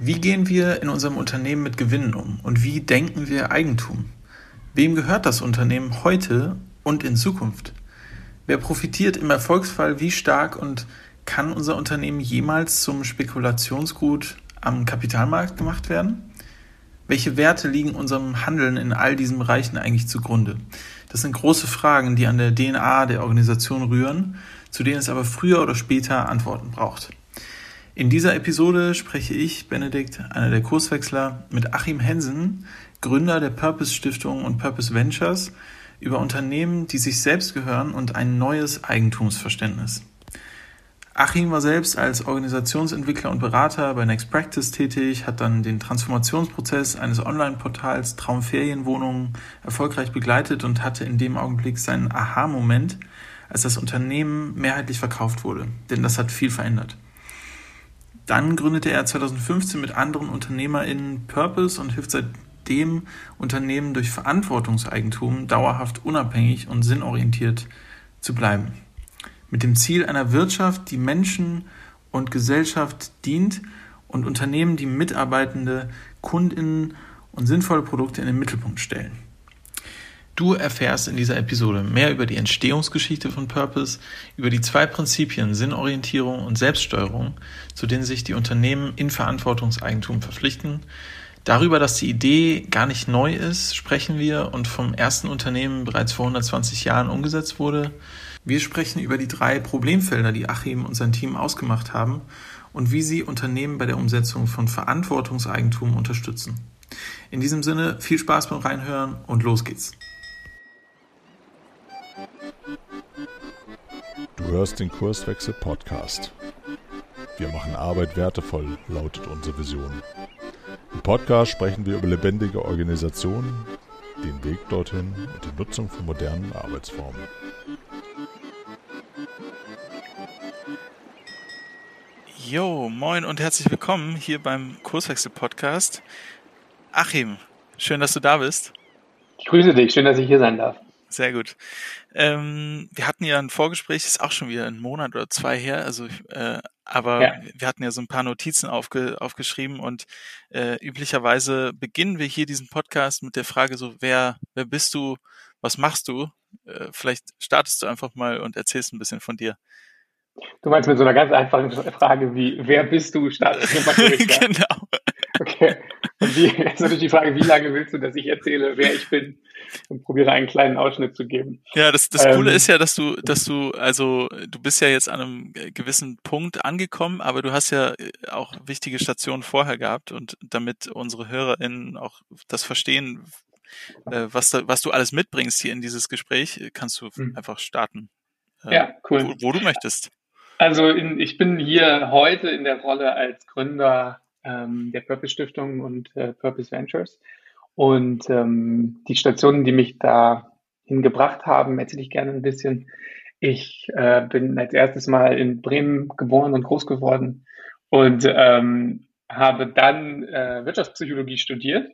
Wie gehen wir in unserem Unternehmen mit Gewinnen um und wie denken wir Eigentum? Wem gehört das Unternehmen heute und in Zukunft? Wer profitiert im Erfolgsfall wie stark und kann unser Unternehmen jemals zum Spekulationsgut am Kapitalmarkt gemacht werden? Welche Werte liegen unserem Handeln in all diesen Bereichen eigentlich zugrunde? Das sind große Fragen, die an der DNA der Organisation rühren, zu denen es aber früher oder später Antworten braucht. In dieser Episode spreche ich, Benedikt, einer der Kurswechsler, mit Achim Hensen, Gründer der Purpose Stiftung und Purpose Ventures, über Unternehmen, die sich selbst gehören und ein neues Eigentumsverständnis. Achim war selbst als Organisationsentwickler und Berater bei Next Practice tätig, hat dann den Transformationsprozess eines Online-Portals Traumferienwohnungen erfolgreich begleitet und hatte in dem Augenblick seinen Aha-Moment, als das Unternehmen mehrheitlich verkauft wurde. Denn das hat viel verändert. Dann gründete er 2015 mit anderen UnternehmerInnen Purpose und hilft seitdem Unternehmen durch Verantwortungseigentum dauerhaft unabhängig und sinnorientiert zu bleiben. Mit dem Ziel einer Wirtschaft, die Menschen und Gesellschaft dient und Unternehmen, die Mitarbeitende, KundInnen und sinnvolle Produkte in den Mittelpunkt stellen. Du erfährst in dieser Episode mehr über die Entstehungsgeschichte von Purpose, über die zwei Prinzipien Sinnorientierung und Selbststeuerung, zu denen sich die Unternehmen in Verantwortungseigentum verpflichten. Darüber, dass die Idee gar nicht neu ist, sprechen wir und vom ersten Unternehmen bereits vor 120 Jahren umgesetzt wurde. Wir sprechen über die drei Problemfelder, die Achim und sein Team ausgemacht haben und wie sie Unternehmen bei der Umsetzung von Verantwortungseigentum unterstützen. In diesem Sinne viel Spaß beim Reinhören und los geht's. Du hörst den Kurswechsel Podcast. Wir machen Arbeit wertevoll, lautet unsere Vision. Im Podcast sprechen wir über lebendige Organisationen, den Weg dorthin und die Nutzung von modernen Arbeitsformen. Jo, moin und herzlich willkommen hier beim Kurswechsel Podcast. Achim, schön, dass du da bist. Ich grüße dich, schön, dass ich hier sein darf. Sehr gut. Ähm, wir hatten ja ein Vorgespräch, ist auch schon wieder ein Monat oder zwei her, also äh, aber ja. wir hatten ja so ein paar Notizen aufge, aufgeschrieben und äh, üblicherweise beginnen wir hier diesen Podcast mit der Frage so, wer, wer bist du, was machst du? Äh, vielleicht startest du einfach mal und erzählst ein bisschen von dir. Du meinst mit so einer ganz einfachen Frage wie, wer bist du, startest du mal durch, ja? Genau. Okay. Und wie, jetzt natürlich die Frage, wie lange willst du, dass ich erzähle, wer ich bin? und probiere einen kleinen Ausschnitt zu geben. Ja, das, das Coole ähm, ist ja, dass du, dass du, also du bist ja jetzt an einem gewissen Punkt angekommen, aber du hast ja äh, auch wichtige Stationen vorher gehabt und damit unsere HörerInnen auch das verstehen, äh, was, was du alles mitbringst hier in dieses Gespräch, kannst du mhm. einfach starten. Äh, ja, cool. Wo, wo, du möchtest. Also in, ich bin hier heute in der Rolle als Gründer ähm, der Purpose Stiftung und äh, Purpose Ventures. Und ähm, die Stationen, die mich da hingebracht haben, erzähle ich gerne ein bisschen. Ich äh, bin als erstes mal in Bremen geboren und groß geworden und ähm, habe dann äh, Wirtschaftspsychologie studiert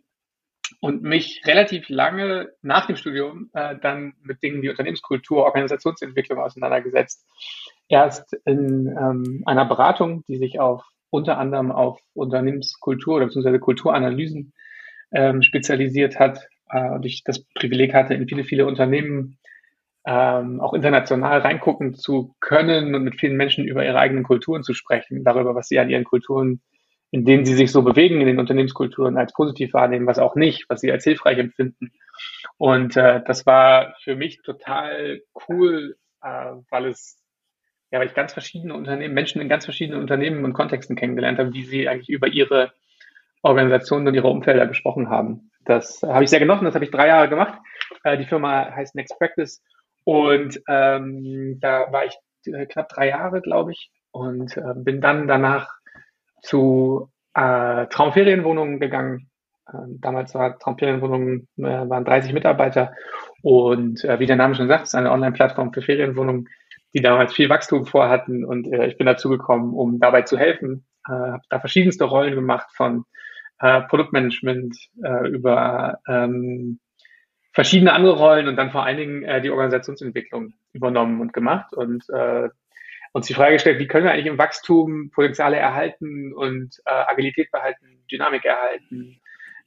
und mich relativ lange nach dem Studium äh, dann mit Dingen wie Unternehmenskultur, Organisationsentwicklung auseinandergesetzt. Erst in ähm, einer Beratung, die sich auf unter anderem auf Unternehmenskultur oder beziehungsweise Kulturanalysen ähm, spezialisiert hat äh, und ich das Privileg hatte, in viele, viele Unternehmen ähm, auch international reingucken zu können und mit vielen Menschen über ihre eigenen Kulturen zu sprechen, darüber, was sie an ihren Kulturen, in denen sie sich so bewegen, in den Unternehmenskulturen als positiv wahrnehmen, was auch nicht, was sie als hilfreich empfinden. Und äh, das war für mich total cool, äh, weil es ja, weil ich ganz verschiedene Unternehmen, Menschen in ganz verschiedenen Unternehmen und Kontexten kennengelernt habe, wie sie eigentlich über ihre Organisationen und ihre Umfelder gesprochen haben. Das habe ich sehr genossen, das habe ich drei Jahre gemacht. Äh, die Firma heißt Next Practice und ähm, da war ich äh, knapp drei Jahre, glaube ich, und äh, bin dann danach zu äh, Traumferienwohnungen gegangen. Ähm, damals war Traumferienwohnungen äh, waren 30 Mitarbeiter und äh, wie der Name schon sagt, ist eine Online-Plattform für Ferienwohnungen, die damals viel Wachstum vorhatten und äh, ich bin dazu gekommen, um dabei zu helfen. Äh, habe da verschiedenste Rollen gemacht von äh, Produktmanagement, äh, über ähm, verschiedene andere Rollen und dann vor allen Dingen äh, die Organisationsentwicklung übernommen und gemacht. Und äh, uns die Frage gestellt, wie können wir eigentlich im Wachstum Potenziale erhalten und äh, Agilität behalten, Dynamik erhalten,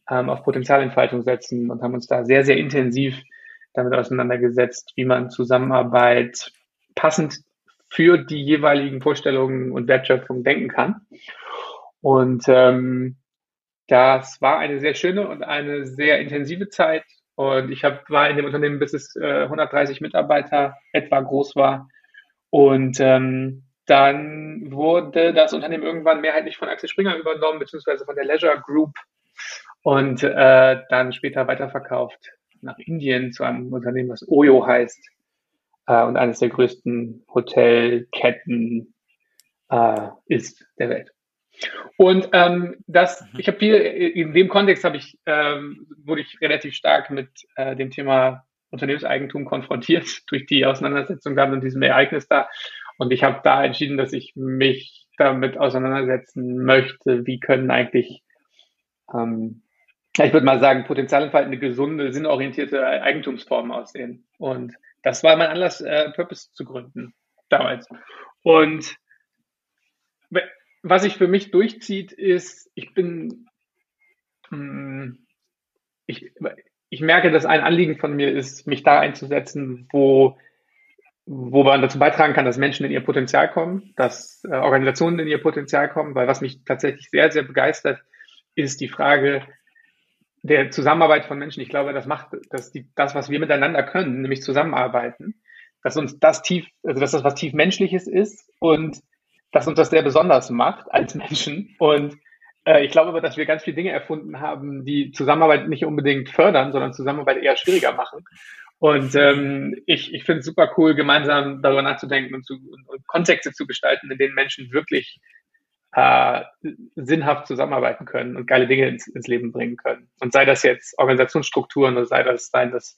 ähm, auf Potenzialentfaltung setzen und haben uns da sehr, sehr intensiv damit auseinandergesetzt, wie man Zusammenarbeit passend für die jeweiligen Vorstellungen und Wertschöpfung denken kann. Und ähm, das war eine sehr schöne und eine sehr intensive Zeit. Und ich hab, war in dem Unternehmen, bis es äh, 130 Mitarbeiter etwa groß war. Und ähm, dann wurde das Unternehmen irgendwann mehrheitlich von Axel Springer übernommen, beziehungsweise von der Leisure Group und äh, dann später weiterverkauft nach Indien zu einem Unternehmen, was Oyo heißt äh, und eines der größten Hotelketten äh, ist der Welt. Und ähm, das, mhm. ich habe viel in dem Kontext habe ich ähm, wurde ich relativ stark mit äh, dem Thema Unternehmenseigentum konfrontiert durch die Auseinandersetzung da mit diesem Ereignis da. Und ich habe da entschieden, dass ich mich damit auseinandersetzen möchte, wie können eigentlich, ähm, ich würde mal sagen, potenzialentfaltende, gesunde, sinnorientierte Eigentumsformen aussehen. Und das war mein Anlass, äh, Purpose zu gründen damals. Und was sich für mich durchzieht, ist, ich bin, hm, ich, ich merke, dass ein Anliegen von mir ist, mich da einzusetzen, wo, wo man dazu beitragen kann, dass Menschen in ihr Potenzial kommen, dass äh, Organisationen in ihr Potenzial kommen, weil was mich tatsächlich sehr, sehr begeistert, ist die Frage der Zusammenarbeit von Menschen. Ich glaube, das macht das, die, das was wir miteinander können, nämlich zusammenarbeiten, dass uns das tief, also dass das was tief Menschliches ist und dass uns das sehr besonders macht als Menschen. Und äh, ich glaube aber, dass wir ganz viele Dinge erfunden haben, die Zusammenarbeit nicht unbedingt fördern, sondern Zusammenarbeit eher schwieriger machen. Und ähm, ich, ich finde es super cool, gemeinsam darüber nachzudenken und, zu, und, und Kontexte zu gestalten, in denen Menschen wirklich äh, sinnhaft zusammenarbeiten können und geile Dinge ins, ins Leben bringen können. Und sei das jetzt Organisationsstrukturen oder sei das, sei das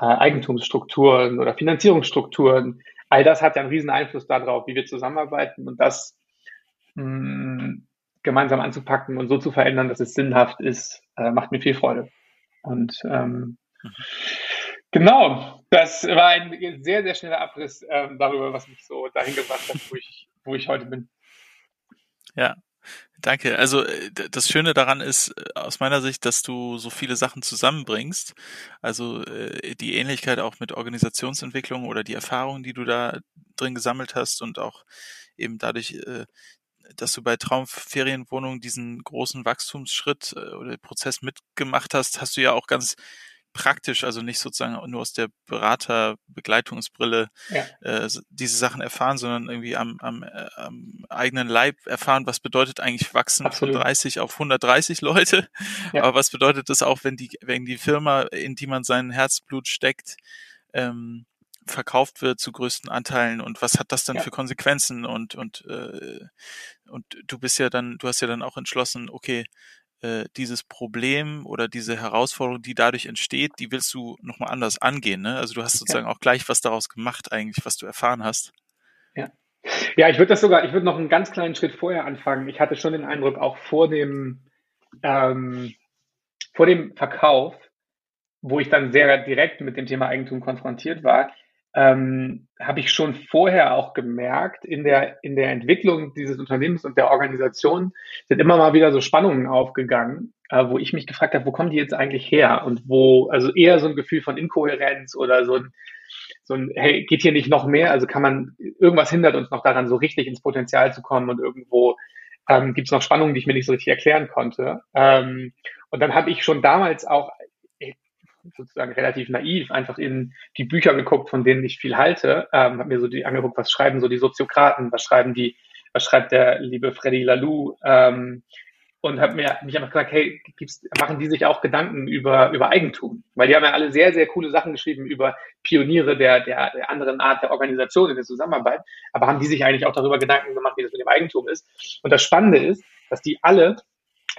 äh, Eigentumsstrukturen oder Finanzierungsstrukturen, all das hat ja einen riesen Einfluss darauf, wie wir zusammenarbeiten und das mh, gemeinsam anzupacken und so zu verändern, dass es sinnhaft ist, äh, macht mir viel Freude. Und ähm, genau, das war ein sehr, sehr schneller Abriss ähm, darüber, was mich so dahin gebracht hat, wo ich, wo ich heute bin. Ja, Danke. Also äh, das Schöne daran ist äh, aus meiner Sicht, dass du so viele Sachen zusammenbringst. Also äh, die Ähnlichkeit auch mit Organisationsentwicklung oder die Erfahrungen, die du da drin gesammelt hast und auch eben dadurch, dass du bei Traumferienwohnungen diesen großen Wachstumsschritt oder Prozess mitgemacht hast, hast du ja auch ganz praktisch, also nicht sozusagen nur aus der Beraterbegleitungsbrille ja. äh, diese Sachen erfahren, sondern irgendwie am, am, äh, am eigenen Leib erfahren, was bedeutet eigentlich wachsen Absolut. von 30 auf 130 Leute. Ja. Aber was bedeutet das auch, wenn die, wenn die Firma, in die man sein Herzblut steckt, ähm, verkauft wird zu größten Anteilen und was hat das dann ja. für Konsequenzen und und äh, und du bist ja dann du hast ja dann auch entschlossen okay äh, dieses Problem oder diese Herausforderung, die dadurch entsteht, die willst du nochmal anders angehen. Ne? Also du hast sozusagen ja. auch gleich was daraus gemacht eigentlich, was du erfahren hast. Ja. Ja, ich würde das sogar, ich würde noch einen ganz kleinen Schritt vorher anfangen. Ich hatte schon den Eindruck, auch vor dem, ähm, vor dem Verkauf, wo ich dann sehr direkt mit dem Thema Eigentum konfrontiert war, ähm, habe ich schon vorher auch gemerkt, in der, in der Entwicklung dieses Unternehmens und der Organisation sind immer mal wieder so Spannungen aufgegangen, äh, wo ich mich gefragt habe, wo kommen die jetzt eigentlich her? Und wo, also eher so ein Gefühl von Inkohärenz oder so ein, so ein, hey, geht hier nicht noch mehr? Also kann man, irgendwas hindert uns noch daran, so richtig ins Potenzial zu kommen und irgendwo ähm, gibt es noch Spannungen, die ich mir nicht so richtig erklären konnte. Ähm, und dann habe ich schon damals auch sozusagen relativ naiv einfach in die Bücher geguckt, von denen ich viel halte, ähm, habe mir so die angeguckt, was schreiben so die Soziokraten, was schreiben die, was schreibt der liebe Freddy Laloux ähm, und habe mir mich einfach gefragt, hey, gibt's, machen die sich auch Gedanken über über Eigentum? Weil die haben ja alle sehr sehr coole Sachen geschrieben über Pioniere der der, der anderen Art der Organisation in der Zusammenarbeit, aber haben die sich eigentlich auch darüber Gedanken gemacht, wie das mit dem Eigentum ist? Und das Spannende ist, dass die alle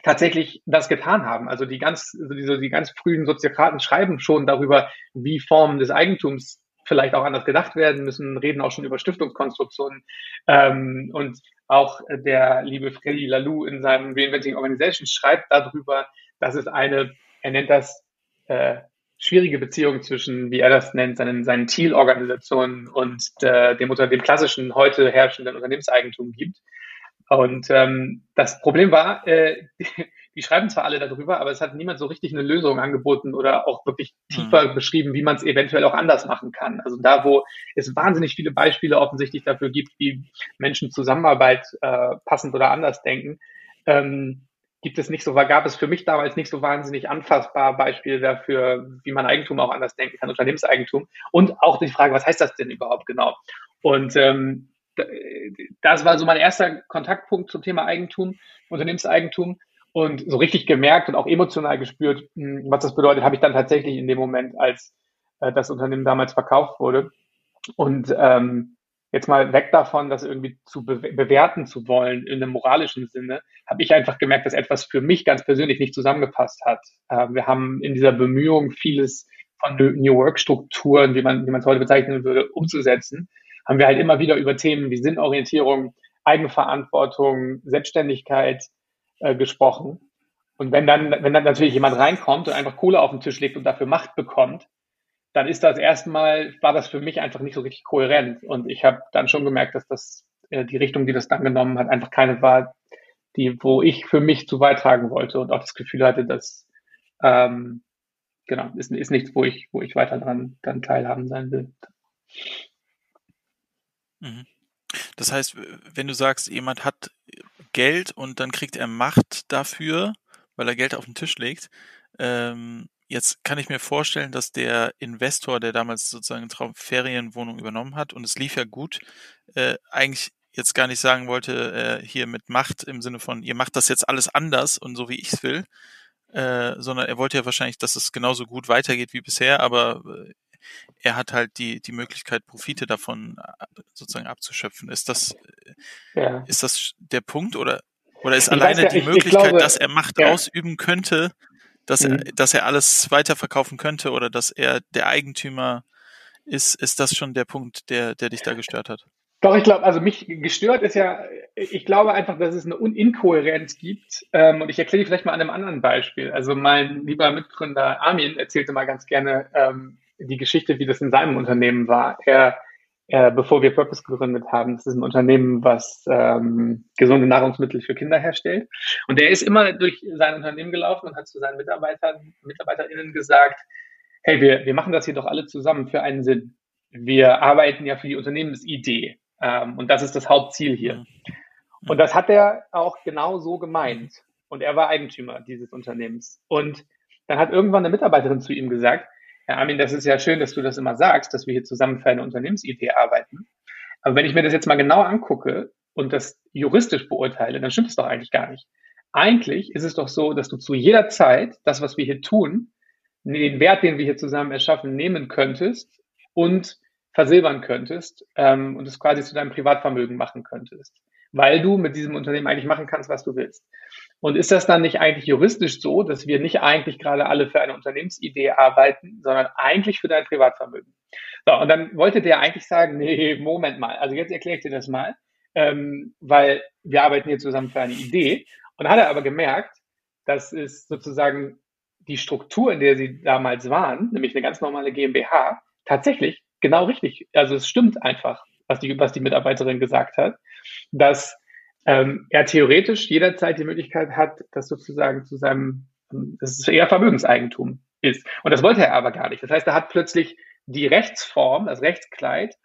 tatsächlich das getan haben. Also die ganz, also diese, die ganz frühen Soziokraten schreiben schon darüber, wie Formen des Eigentums vielleicht auch anders gedacht werden müssen, reden auch schon über Stiftungskonstruktionen. Ähm, und auch der liebe Freddy Laloux in seinem Reinventing Organizations schreibt darüber, dass es eine, er nennt das äh, schwierige Beziehung zwischen, wie er das nennt, seinen, seinen Thiel-Organisationen und äh, dem, dem klassischen, heute herrschenden Unternehmenseigentum gibt. Und ähm, das Problem war, äh, die, schreiben zwar alle darüber, aber es hat niemand so richtig eine Lösung angeboten oder auch wirklich tiefer mhm. beschrieben, wie man es eventuell auch anders machen kann. Also da, wo es wahnsinnig viele Beispiele offensichtlich dafür gibt, wie Menschen Zusammenarbeit äh, passend oder anders denken, ähm, gibt es nicht so, gab es für mich damals nicht so wahnsinnig anfassbar Beispiele dafür, wie man Eigentum auch anders denken kann, Unternehmenseigentum. Und auch die Frage, was heißt das denn überhaupt genau? Und ähm, das war so mein erster Kontaktpunkt zum Thema Eigentum, Unternehmenseigentum. Und so richtig gemerkt und auch emotional gespürt, hm, was das bedeutet, habe ich dann tatsächlich in dem Moment, als äh, das Unternehmen damals verkauft wurde. Und ähm, jetzt mal weg davon, das irgendwie zu be bewerten zu wollen in einem moralischen Sinne, habe ich einfach gemerkt, dass etwas für mich ganz persönlich nicht zusammengepasst hat. Äh, wir haben in dieser Bemühung vieles von New Work Strukturen, wie man wie man es heute bezeichnen würde, umzusetzen, haben wir halt immer wieder über Themen wie Sinnorientierung, Eigenverantwortung, Selbstständigkeit äh, gesprochen. Und wenn dann, wenn dann natürlich jemand reinkommt und einfach Kohle auf den Tisch legt und dafür Macht bekommt, dann ist das erstmal, war das für mich einfach nicht so richtig kohärent. Und ich habe dann schon gemerkt, dass das äh, die Richtung, die das dann genommen hat, einfach keine war, die, wo ich für mich zu beitragen wollte und auch das Gefühl hatte, dass ähm, genau, ist, ist nichts, wo ich, wo ich weiter dran dann teilhaben sein will. Mhm. Das heißt, wenn du sagst, jemand hat Geld und dann kriegt er Macht dafür, weil er Geld auf den Tisch legt, ähm, Jetzt kann ich mir vorstellen, dass der Investor, der damals sozusagen Traum Ferienwohnung übernommen hat und es lief ja gut, äh, eigentlich jetzt gar nicht sagen wollte, äh, hier mit Macht im Sinne von, ihr macht das jetzt alles anders und so wie ich es will, äh, sondern er wollte ja wahrscheinlich, dass es genauso gut weitergeht wie bisher, aber äh, er hat halt die, die Möglichkeit, Profite davon äh, sozusagen abzuschöpfen. Ist das, äh, ja. ist das der Punkt oder, oder ist ich alleine ja, die ich, Möglichkeit, ich glaube, dass er Macht ja. ausüben könnte, dass, mhm. er, dass er alles weiterverkaufen könnte oder dass er der Eigentümer ist, ist das schon der Punkt, der, der dich da gestört hat? Doch, ich glaube, also mich gestört ist ja, ich glaube einfach, dass es eine Inkohärenz gibt. Ähm, und ich erkläre die vielleicht mal an einem anderen Beispiel. Also mein lieber Mitgründer Armin erzählte mal ganz gerne ähm, die Geschichte, wie das in seinem Unternehmen war. Er äh, bevor wir Purpose gegründet haben. Das ist ein Unternehmen, was ähm, gesunde Nahrungsmittel für Kinder herstellt. Und der ist immer durch sein Unternehmen gelaufen und hat zu seinen Mitarbeitern, MitarbeiterInnen gesagt, hey, wir, wir machen das hier doch alle zusammen für einen Sinn. Wir arbeiten ja für die Unternehmensidee. Ähm, und das ist das Hauptziel hier. Und das hat er auch genau so gemeint. Und er war Eigentümer dieses Unternehmens. Und dann hat irgendwann eine Mitarbeiterin zu ihm gesagt, Herr Armin, das ist ja schön, dass du das immer sagst, dass wir hier zusammen für eine Unternehmensidee arbeiten. Aber wenn ich mir das jetzt mal genau angucke und das juristisch beurteile, dann stimmt es doch eigentlich gar nicht. Eigentlich ist es doch so, dass du zu jeder Zeit das, was wir hier tun, den Wert, den wir hier zusammen erschaffen, nehmen könntest und versilbern könntest ähm, und es quasi zu deinem Privatvermögen machen könntest, weil du mit diesem Unternehmen eigentlich machen kannst, was du willst. Und ist das dann nicht eigentlich juristisch so, dass wir nicht eigentlich gerade alle für eine Unternehmensidee arbeiten, sondern eigentlich für dein Privatvermögen? So, und dann wollte der eigentlich sagen, nee, Moment mal, also jetzt erkläre ich dir das mal, ähm, weil wir arbeiten hier zusammen für eine Idee. Und hat er aber gemerkt, dass es sozusagen die Struktur, in der sie damals waren, nämlich eine ganz normale GmbH, tatsächlich genau richtig, also es stimmt einfach, was die, was die Mitarbeiterin gesagt hat, dass ähm, er theoretisch jederzeit die Möglichkeit hat, das sozusagen zu seinem, das ist eher Vermögenseigentum ist. Und das wollte er aber gar nicht. Das heißt, er hat plötzlich die Rechtsform, das Rechtskleid,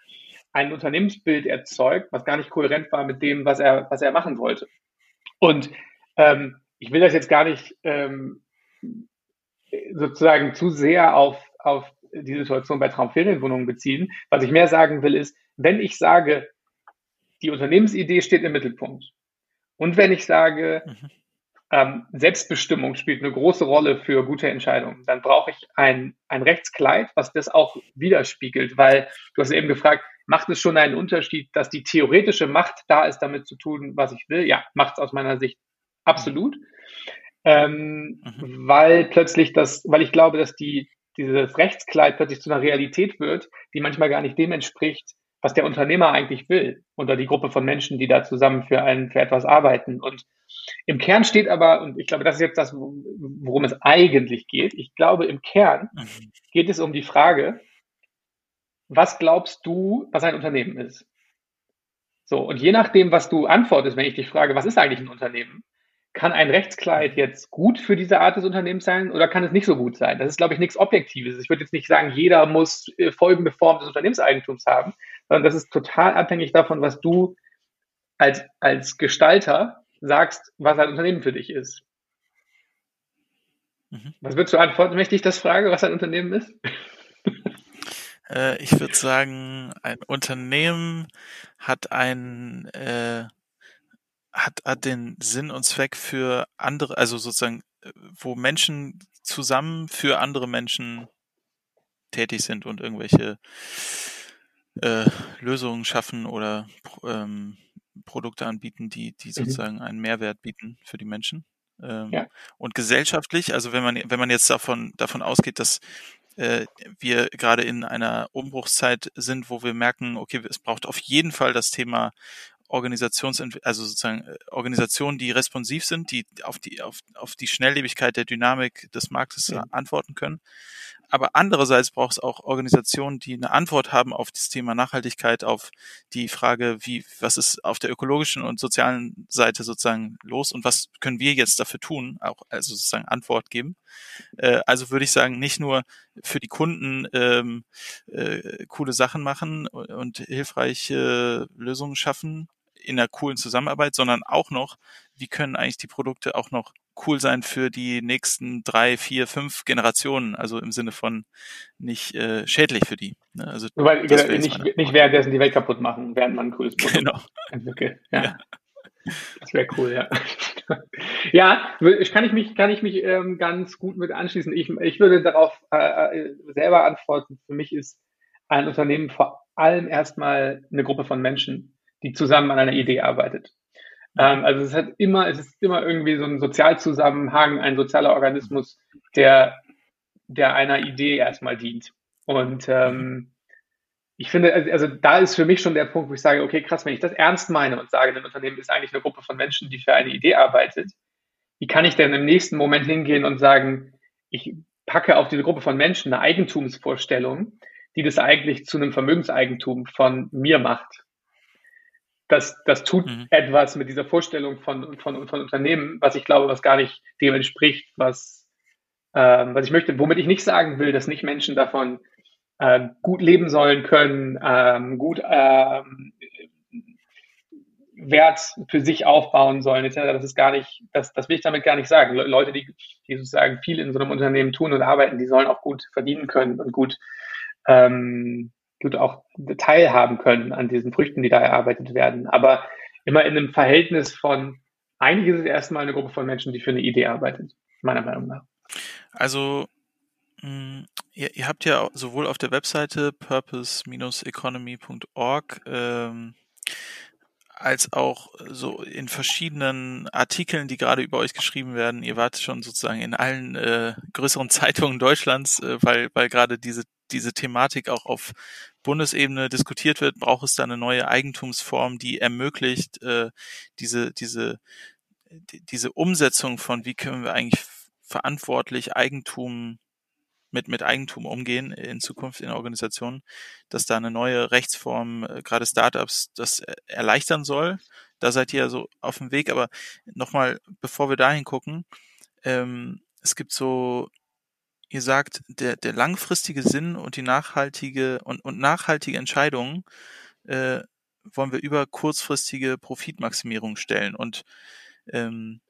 ein Unternehmensbild erzeugt, was gar nicht kohärent war mit dem, was er, was er machen wollte. Und ähm, ich will das jetzt gar nicht ähm, sozusagen zu sehr auf, auf die Situation bei Traumferienwohnungen beziehen. Was ich mehr sagen will, ist, wenn ich sage, die Unternehmensidee steht im Mittelpunkt. Und wenn ich sage, mhm. ähm, Selbstbestimmung spielt eine große Rolle für gute Entscheidungen, dann brauche ich ein, ein Rechtskleid, was das auch widerspiegelt, weil du hast eben gefragt, macht es schon einen Unterschied, dass die theoretische Macht da ist, damit zu tun, was ich will? Ja, macht es aus meiner Sicht absolut. Ähm, mhm. Weil plötzlich das, weil ich glaube, dass die, dieses Rechtskleid plötzlich zu einer Realität wird, die manchmal gar nicht dem entspricht, was der Unternehmer eigentlich will oder die Gruppe von Menschen, die da zusammen für, ein, für etwas arbeiten. Und im Kern steht aber, und ich glaube, das ist jetzt das, worum es eigentlich geht, ich glaube, im Kern mhm. geht es um die Frage, was glaubst du, was ein Unternehmen ist? So, und je nachdem, was du antwortest, wenn ich dich frage, was ist eigentlich ein Unternehmen, kann ein Rechtskleid jetzt gut für diese Art des Unternehmens sein oder kann es nicht so gut sein? Das ist, glaube ich, nichts Objektives. Ich würde jetzt nicht sagen, jeder muss äh, folgende Form des Unternehmenseigentums haben, sondern das ist total abhängig davon, was du als, als Gestalter sagst, was ein Unternehmen für dich ist. Mhm. Was würdest du antworten, wenn ich dich das frage, was ein Unternehmen ist? Äh, ich würde sagen, ein Unternehmen hat ein äh, hat, hat den Sinn und Zweck für andere, also sozusagen, äh, wo Menschen zusammen für andere Menschen tätig sind und irgendwelche äh, Lösungen schaffen oder ähm, Produkte anbieten, die, die mhm. sozusagen einen Mehrwert bieten für die Menschen. Ähm, ja. Und gesellschaftlich, also wenn man, wenn man jetzt davon, davon ausgeht, dass äh, wir gerade in einer Umbruchszeit sind, wo wir merken, okay, es braucht auf jeden Fall das Thema Organisations, also sozusagen äh, Organisationen, die responsiv sind, die auf die, auf, auf die Schnelllebigkeit der Dynamik des Marktes ja. antworten können. Aber andererseits braucht es auch Organisationen, die eine Antwort haben auf das Thema Nachhaltigkeit, auf die Frage, wie, was ist auf der ökologischen und sozialen Seite sozusagen los und was können wir jetzt dafür tun, auch also sozusagen Antwort geben. Äh, also würde ich sagen, nicht nur für die Kunden ähm, äh, coole Sachen machen und hilfreiche Lösungen schaffen, in einer coolen Zusammenarbeit, sondern auch noch, wie können eigentlich die Produkte auch noch cool sein für die nächsten drei, vier, fünf Generationen, also im Sinne von nicht äh, schädlich für die. Ne? Also Weil, genau, nicht, nicht währenddessen die Welt kaputt machen, während man ein cooles Produkt genau. entwickelt. Ja. ja. Das wäre cool, ja. ja, kann ich mich, kann ich mich ähm, ganz gut mit anschließen. Ich, ich würde darauf äh, äh selber antworten. Für mich ist ein Unternehmen vor allem erstmal eine Gruppe von Menschen, die zusammen an einer Idee arbeitet. Ähm, also es hat immer, es ist immer irgendwie so ein Sozialzusammenhang, ein sozialer Organismus, der, der einer Idee erstmal dient. Und ähm, ich finde, also, also da ist für mich schon der Punkt, wo ich sage, okay, krass, wenn ich das ernst meine und sage, ein Unternehmen ist eigentlich eine Gruppe von Menschen, die für eine Idee arbeitet, wie kann ich denn im nächsten Moment hingehen und sagen, ich packe auf diese Gruppe von Menschen eine Eigentumsvorstellung, die das eigentlich zu einem Vermögenseigentum von mir macht das, das tut mhm. etwas mit dieser Vorstellung von, von, von Unternehmen, was ich glaube, was gar nicht dem entspricht, was, ähm, was ich möchte, womit ich nicht sagen will, dass nicht Menschen davon äh, gut leben sollen können, ähm, gut ähm, Wert für sich aufbauen sollen, etc. Das ist gar nicht, das, das will ich damit gar nicht sagen. Le Leute, die, die sozusagen viel in so einem Unternehmen tun und arbeiten, die sollen auch gut verdienen können und gut ähm, gut auch teilhaben können an diesen Früchten, die da erarbeitet werden. Aber immer in einem Verhältnis von, eigentlich ist es erstmal eine Gruppe von Menschen, die für eine Idee arbeitet, meiner Meinung nach. Also, mh, hm, ihr, ihr, habt ja sowohl auf der Webseite purpose-economy.org ähm, als auch so in verschiedenen Artikeln, die gerade über euch geschrieben werden. Ihr wart schon sozusagen in allen äh, größeren Zeitungen Deutschlands, äh, weil, weil gerade diese diese Thematik auch auf Bundesebene diskutiert wird, braucht es da eine neue Eigentumsform, die ermöglicht, äh, diese, diese, die, diese Umsetzung von, wie können wir eigentlich verantwortlich Eigentum mit, mit Eigentum umgehen in Zukunft in Organisationen, dass da eine neue Rechtsform, äh, gerade Startups, das erleichtern soll. Da seid ihr ja so auf dem Weg, aber nochmal, bevor wir dahin gucken, ähm, es gibt so ihr sagt, der, der langfristige Sinn und die nachhaltige und, und nachhaltige Entscheidungen äh, wollen wir über kurzfristige Profitmaximierung stellen. Und, ähm,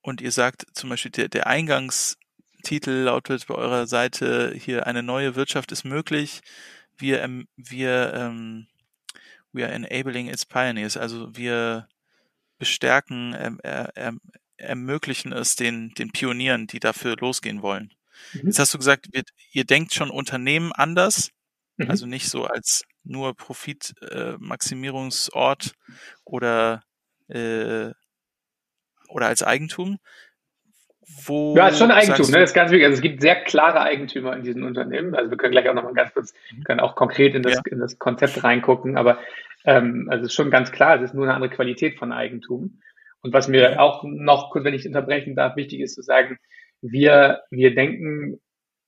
und ihr sagt zum Beispiel, der, der Eingangstitel lautet bei eurer Seite hier, eine neue Wirtschaft ist möglich. Wir, ähm, wir ähm, we are enabling its pioneers. Also wir bestärken, ähm, ähm, ermöglichen es den, den Pionieren, die dafür losgehen wollen. Mhm. Jetzt hast du gesagt, ihr, ihr denkt schon Unternehmen anders, mhm. also nicht so als nur Profitmaximierungsort äh, oder, äh, oder als Eigentum. wo. Ja, ist schon Eigentum, ne? Das ist ganz wichtig. Also es gibt sehr klare Eigentümer in diesen Unternehmen. Also wir können gleich auch nochmal ganz kurz, können auch konkret in das, ja. in das Konzept reingucken, aber ähm, also es ist schon ganz klar, es ist nur eine andere Qualität von Eigentum. Und was mir auch noch kurz, wenn ich unterbrechen darf, wichtig ist zu sagen, wir, wir denken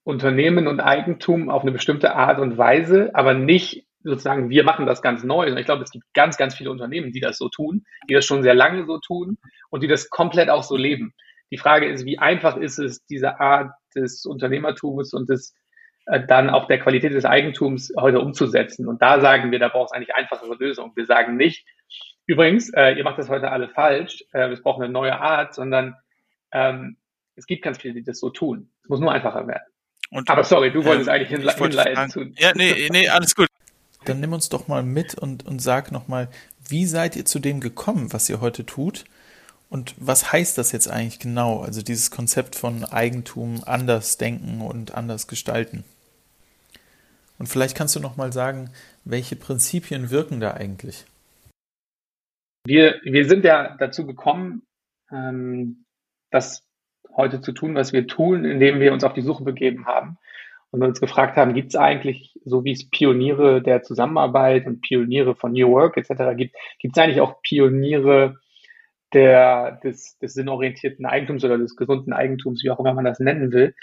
Unternehmen und Eigentum auf eine bestimmte Art und Weise, aber nicht sozusagen, wir machen das ganz neu. Und ich glaube, es gibt ganz, ganz viele Unternehmen, die das so tun, die das schon sehr lange so tun und die das komplett auch so leben. Die Frage ist, wie einfach ist es, diese Art des Unternehmertums und des äh, dann auch der Qualität des Eigentums heute umzusetzen. Und da sagen wir, da braucht es eigentlich einfachere Lösungen. Wir sagen nicht, übrigens, äh, ihr macht das heute alle falsch, äh, es braucht eine neue Art, sondern ähm, es gibt ganz viele, die das so tun. Es muss nur einfacher werden. Und, Aber sorry, du wolltest ähm, eigentlich hinle hinleiten zu. Ja, nee, nee, alles gut. Dann nimm uns doch mal mit und, und sag nochmal, wie seid ihr zu dem gekommen, was ihr heute tut? Und was heißt das jetzt eigentlich genau? Also dieses Konzept von Eigentum anders denken und anders gestalten. Und vielleicht kannst du noch mal sagen, welche Prinzipien wirken da eigentlich? Wir, wir sind ja dazu gekommen, ähm, das heute zu tun, was wir tun, indem wir uns auf die Suche begeben haben und uns gefragt haben, gibt es eigentlich, so wie es Pioniere der Zusammenarbeit und Pioniere von New Work etc. gibt, gibt es eigentlich auch Pioniere der, des, des sinnorientierten Eigentums oder des gesunden Eigentums, wie auch immer man das nennen will.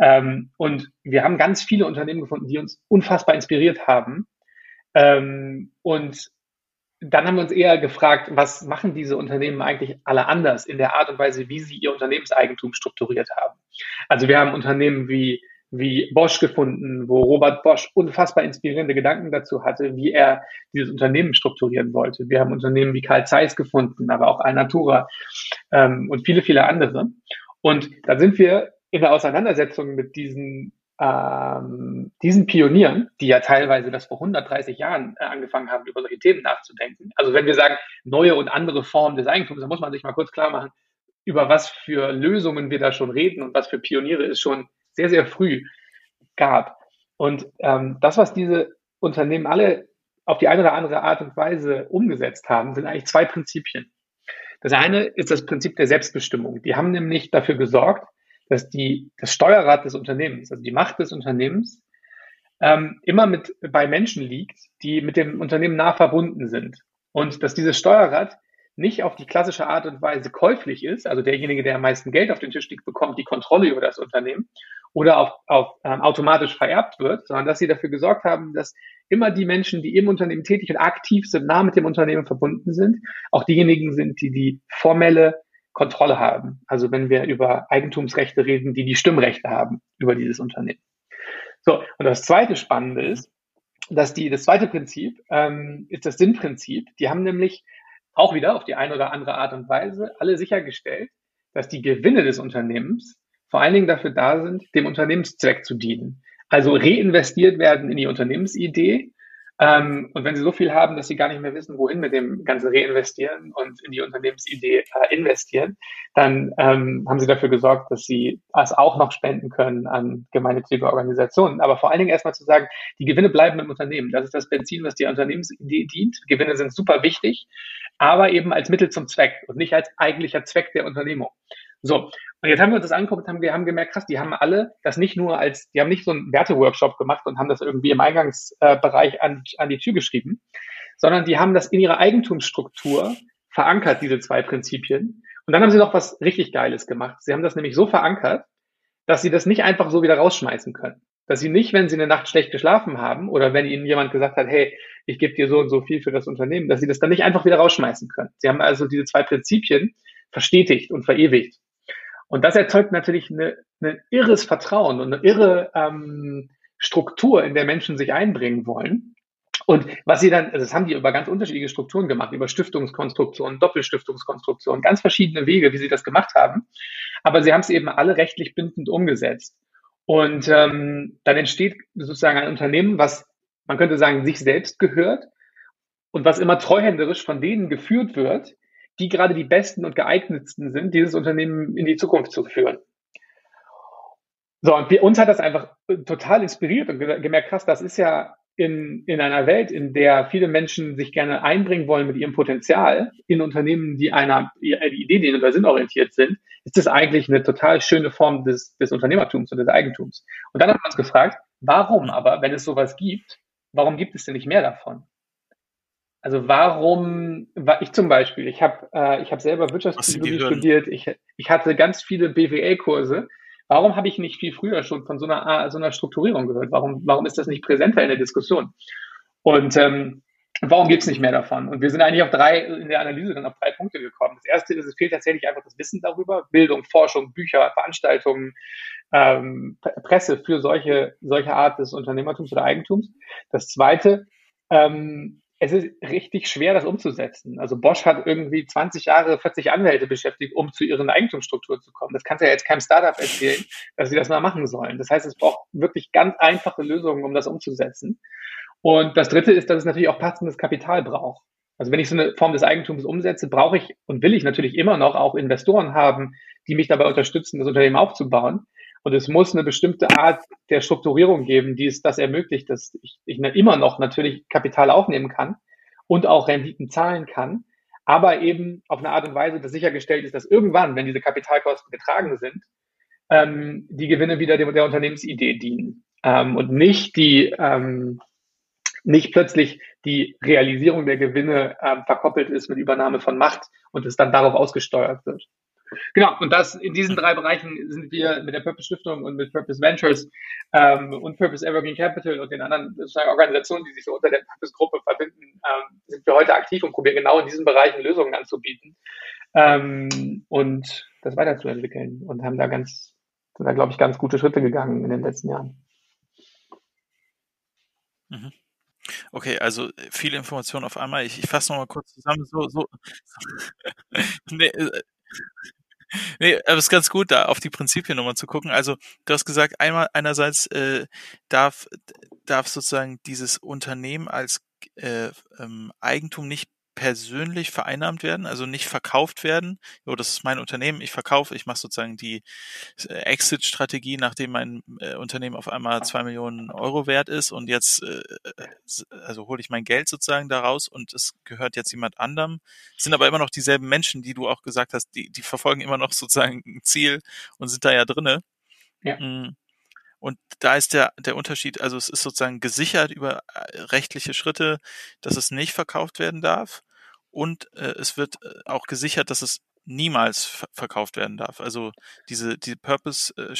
Ähm, und wir haben ganz viele Unternehmen gefunden, die uns unfassbar inspiriert haben. Ähm, und dann haben wir uns eher gefragt, was machen diese Unternehmen eigentlich alle anders in der Art und Weise, wie sie ihr Unternehmenseigentum strukturiert haben. Also wir haben Unternehmen wie wie Bosch gefunden, wo Robert Bosch unfassbar inspirierende Gedanken dazu hatte, wie er dieses Unternehmen strukturieren wollte. Wir haben Unternehmen wie Karl Zeiss gefunden, aber auch Alnatura ähm, und viele, viele andere. Und da sind wir in der Auseinandersetzung mit diesen ähm, diesen Pionieren, die ja teilweise das vor 130 Jahren äh, angefangen haben, über solche Themen nachzudenken. Also wenn wir sagen, neue und andere Formen des Eigentums, dann muss man sich mal kurz klar machen, über was für Lösungen wir da schon reden und was für Pioniere es schon sehr, sehr früh gab. Und ähm, das, was diese Unternehmen alle auf die eine oder andere Art und Weise umgesetzt haben, sind eigentlich zwei Prinzipien. Das eine ist das Prinzip der Selbstbestimmung. Die haben nämlich dafür gesorgt, dass die, das Steuerrad des Unternehmens, also die Macht des Unternehmens, ähm, immer mit bei Menschen liegt, die mit dem Unternehmen nah verbunden sind. Und dass dieses Steuerrad nicht auf die klassische Art und Weise käuflich ist, also derjenige, der am meisten Geld auf den Tisch legt, bekommt die Kontrolle über das Unternehmen oder auf, auf ähm, automatisch vererbt wird, sondern dass sie dafür gesorgt haben, dass immer die Menschen, die im Unternehmen tätig und aktiv sind, nah mit dem Unternehmen verbunden sind, auch diejenigen sind, die die formelle Kontrolle haben. Also wenn wir über Eigentumsrechte reden, die die Stimmrechte haben über dieses Unternehmen. So, und das zweite Spannende ist, dass die, das zweite Prinzip ähm, ist das Sinnprinzip. Die haben nämlich auch wieder auf die eine oder andere Art und Weise alle sichergestellt, dass die Gewinne des Unternehmens vor allen Dingen dafür da sind, dem Unternehmenszweck zu dienen. Also reinvestiert werden in die Unternehmensidee. Ähm, und wenn sie so viel haben, dass sie gar nicht mehr wissen, wohin mit dem ganzen Reinvestieren und in die Unternehmensidee äh, investieren, dann ähm, haben sie dafür gesorgt, dass sie es auch noch spenden können an gemeinnützige Organisationen. Aber vor allen Dingen erstmal zu sagen, die Gewinne bleiben im Unternehmen. Das ist das Benzin, was die Unternehmensidee dient. Gewinne sind super wichtig, aber eben als Mittel zum Zweck und nicht als eigentlicher Zweck der Unternehmung. So, und jetzt haben wir uns das angeguckt, haben, wir haben gemerkt, krass, die haben alle das nicht nur als, die haben nicht so einen Werteworkshop gemacht und haben das irgendwie im Eingangsbereich an, an die Tür geschrieben, sondern die haben das in ihrer Eigentumsstruktur verankert, diese zwei Prinzipien. Und dann haben sie noch was richtig Geiles gemacht. Sie haben das nämlich so verankert, dass sie das nicht einfach so wieder rausschmeißen können. Dass sie nicht, wenn sie eine Nacht schlecht geschlafen haben oder wenn ihnen jemand gesagt hat, hey, ich gebe dir so und so viel für das Unternehmen, dass sie das dann nicht einfach wieder rausschmeißen können. Sie haben also diese zwei Prinzipien verstetigt und verewigt. Und das erzeugt natürlich eine, ein irres Vertrauen und eine irre ähm, Struktur, in der Menschen sich einbringen wollen. Und was sie dann, also das haben die über ganz unterschiedliche Strukturen gemacht, über Stiftungskonstruktionen, Doppelstiftungskonstruktionen, ganz verschiedene Wege, wie sie das gemacht haben. Aber sie haben es eben alle rechtlich bindend umgesetzt. Und ähm, dann entsteht sozusagen ein Unternehmen, was man könnte sagen, sich selbst gehört und was immer treuhänderisch von denen geführt wird, die gerade die besten und geeignetsten sind, dieses Unternehmen in die Zukunft zu führen. So, und wir, uns hat das einfach total inspiriert und gemerkt, krass, das ist ja in, in einer Welt, in der viele Menschen sich gerne einbringen wollen mit ihrem Potenzial in Unternehmen, die einer die Idee, die oder sinnorientiert sind, ist das eigentlich eine total schöne Form des, des Unternehmertums und des Eigentums. Und dann hat man uns gefragt, warum aber, wenn es sowas gibt, warum gibt es denn nicht mehr davon? Also warum, war ich zum Beispiel, ich habe äh, ich hab selber Wirtschaftspsychologie studiert, ich, ich hatte ganz viele BWL-Kurse. Warum habe ich nicht viel früher schon von so einer, so einer Strukturierung gehört? Warum, warum ist das nicht präsenter in der Diskussion? Und ähm, warum gibt es nicht mehr davon? Und wir sind eigentlich auf drei, in der Analyse dann auf drei Punkte gekommen. Das erste ist, es fehlt tatsächlich einfach das Wissen darüber. Bildung, Forschung, Bücher, Veranstaltungen, ähm, Presse für solche, solche Art des Unternehmertums oder Eigentums. Das zweite, ähm, es ist richtig schwer, das umzusetzen. Also Bosch hat irgendwie 20 Jahre, 40 Anwälte beschäftigt, um zu ihren Eigentumsstrukturen zu kommen. Das kannst du ja jetzt keinem Startup erzählen, dass sie das mal machen sollen. Das heißt, es braucht wirklich ganz einfache Lösungen, um das umzusetzen. Und das Dritte ist, dass es natürlich auch passendes Kapital braucht. Also wenn ich so eine Form des Eigentums umsetze, brauche ich und will ich natürlich immer noch auch Investoren haben, die mich dabei unterstützen, das Unternehmen aufzubauen. Und es muss eine bestimmte Art der Strukturierung geben, die es das ermöglicht, dass ich, ich immer noch natürlich Kapital aufnehmen kann und auch Renditen zahlen kann, aber eben auf eine Art und Weise, dass sichergestellt ist, dass irgendwann, wenn diese Kapitalkosten getragen sind, ähm, die Gewinne wieder der, der Unternehmensidee dienen ähm, und nicht die ähm, nicht plötzlich die Realisierung der Gewinne ähm, verkoppelt ist mit Übernahme von Macht und es dann darauf ausgesteuert wird. Genau, und das in diesen drei Bereichen sind wir mit der Purpose Stiftung und mit Purpose Ventures ähm, und Purpose Evergreen Capital und den anderen Organisationen, die sich so unter der Purpose Gruppe verbinden, ähm, sind wir heute aktiv und probieren genau in diesen Bereichen Lösungen anzubieten ähm, und das weiterzuentwickeln und haben da ganz, sind da glaube ich ganz gute Schritte gegangen in den letzten Jahren. Mhm. Okay, also viele Informationen auf einmal. Ich, ich fasse nochmal kurz zusammen. So, so. nee, äh, Nee, aber es ist ganz gut, da auf die Prinzipien nochmal zu gucken. Also, du hast gesagt, einmal einerseits äh, darf, darf sozusagen dieses Unternehmen als äh, ähm, Eigentum nicht persönlich vereinnahmt werden, also nicht verkauft werden. Jo, das ist mein Unternehmen, ich verkaufe, ich mache sozusagen die äh, Exit-Strategie, nachdem mein äh, Unternehmen auf einmal zwei Millionen Euro wert ist und jetzt, äh, also hole ich mein Geld sozusagen daraus und es gehört jetzt jemand anderem. Es sind aber immer noch dieselben Menschen, die du auch gesagt hast, die, die verfolgen immer noch sozusagen ein Ziel und sind da ja drinne. Ja. Mm. Und da ist der, der Unterschied, also es ist sozusagen gesichert über rechtliche Schritte, dass es nicht verkauft werden darf und äh, es wird äh, auch gesichert, dass es niemals verkauft werden darf. Also diese die Purpose äh,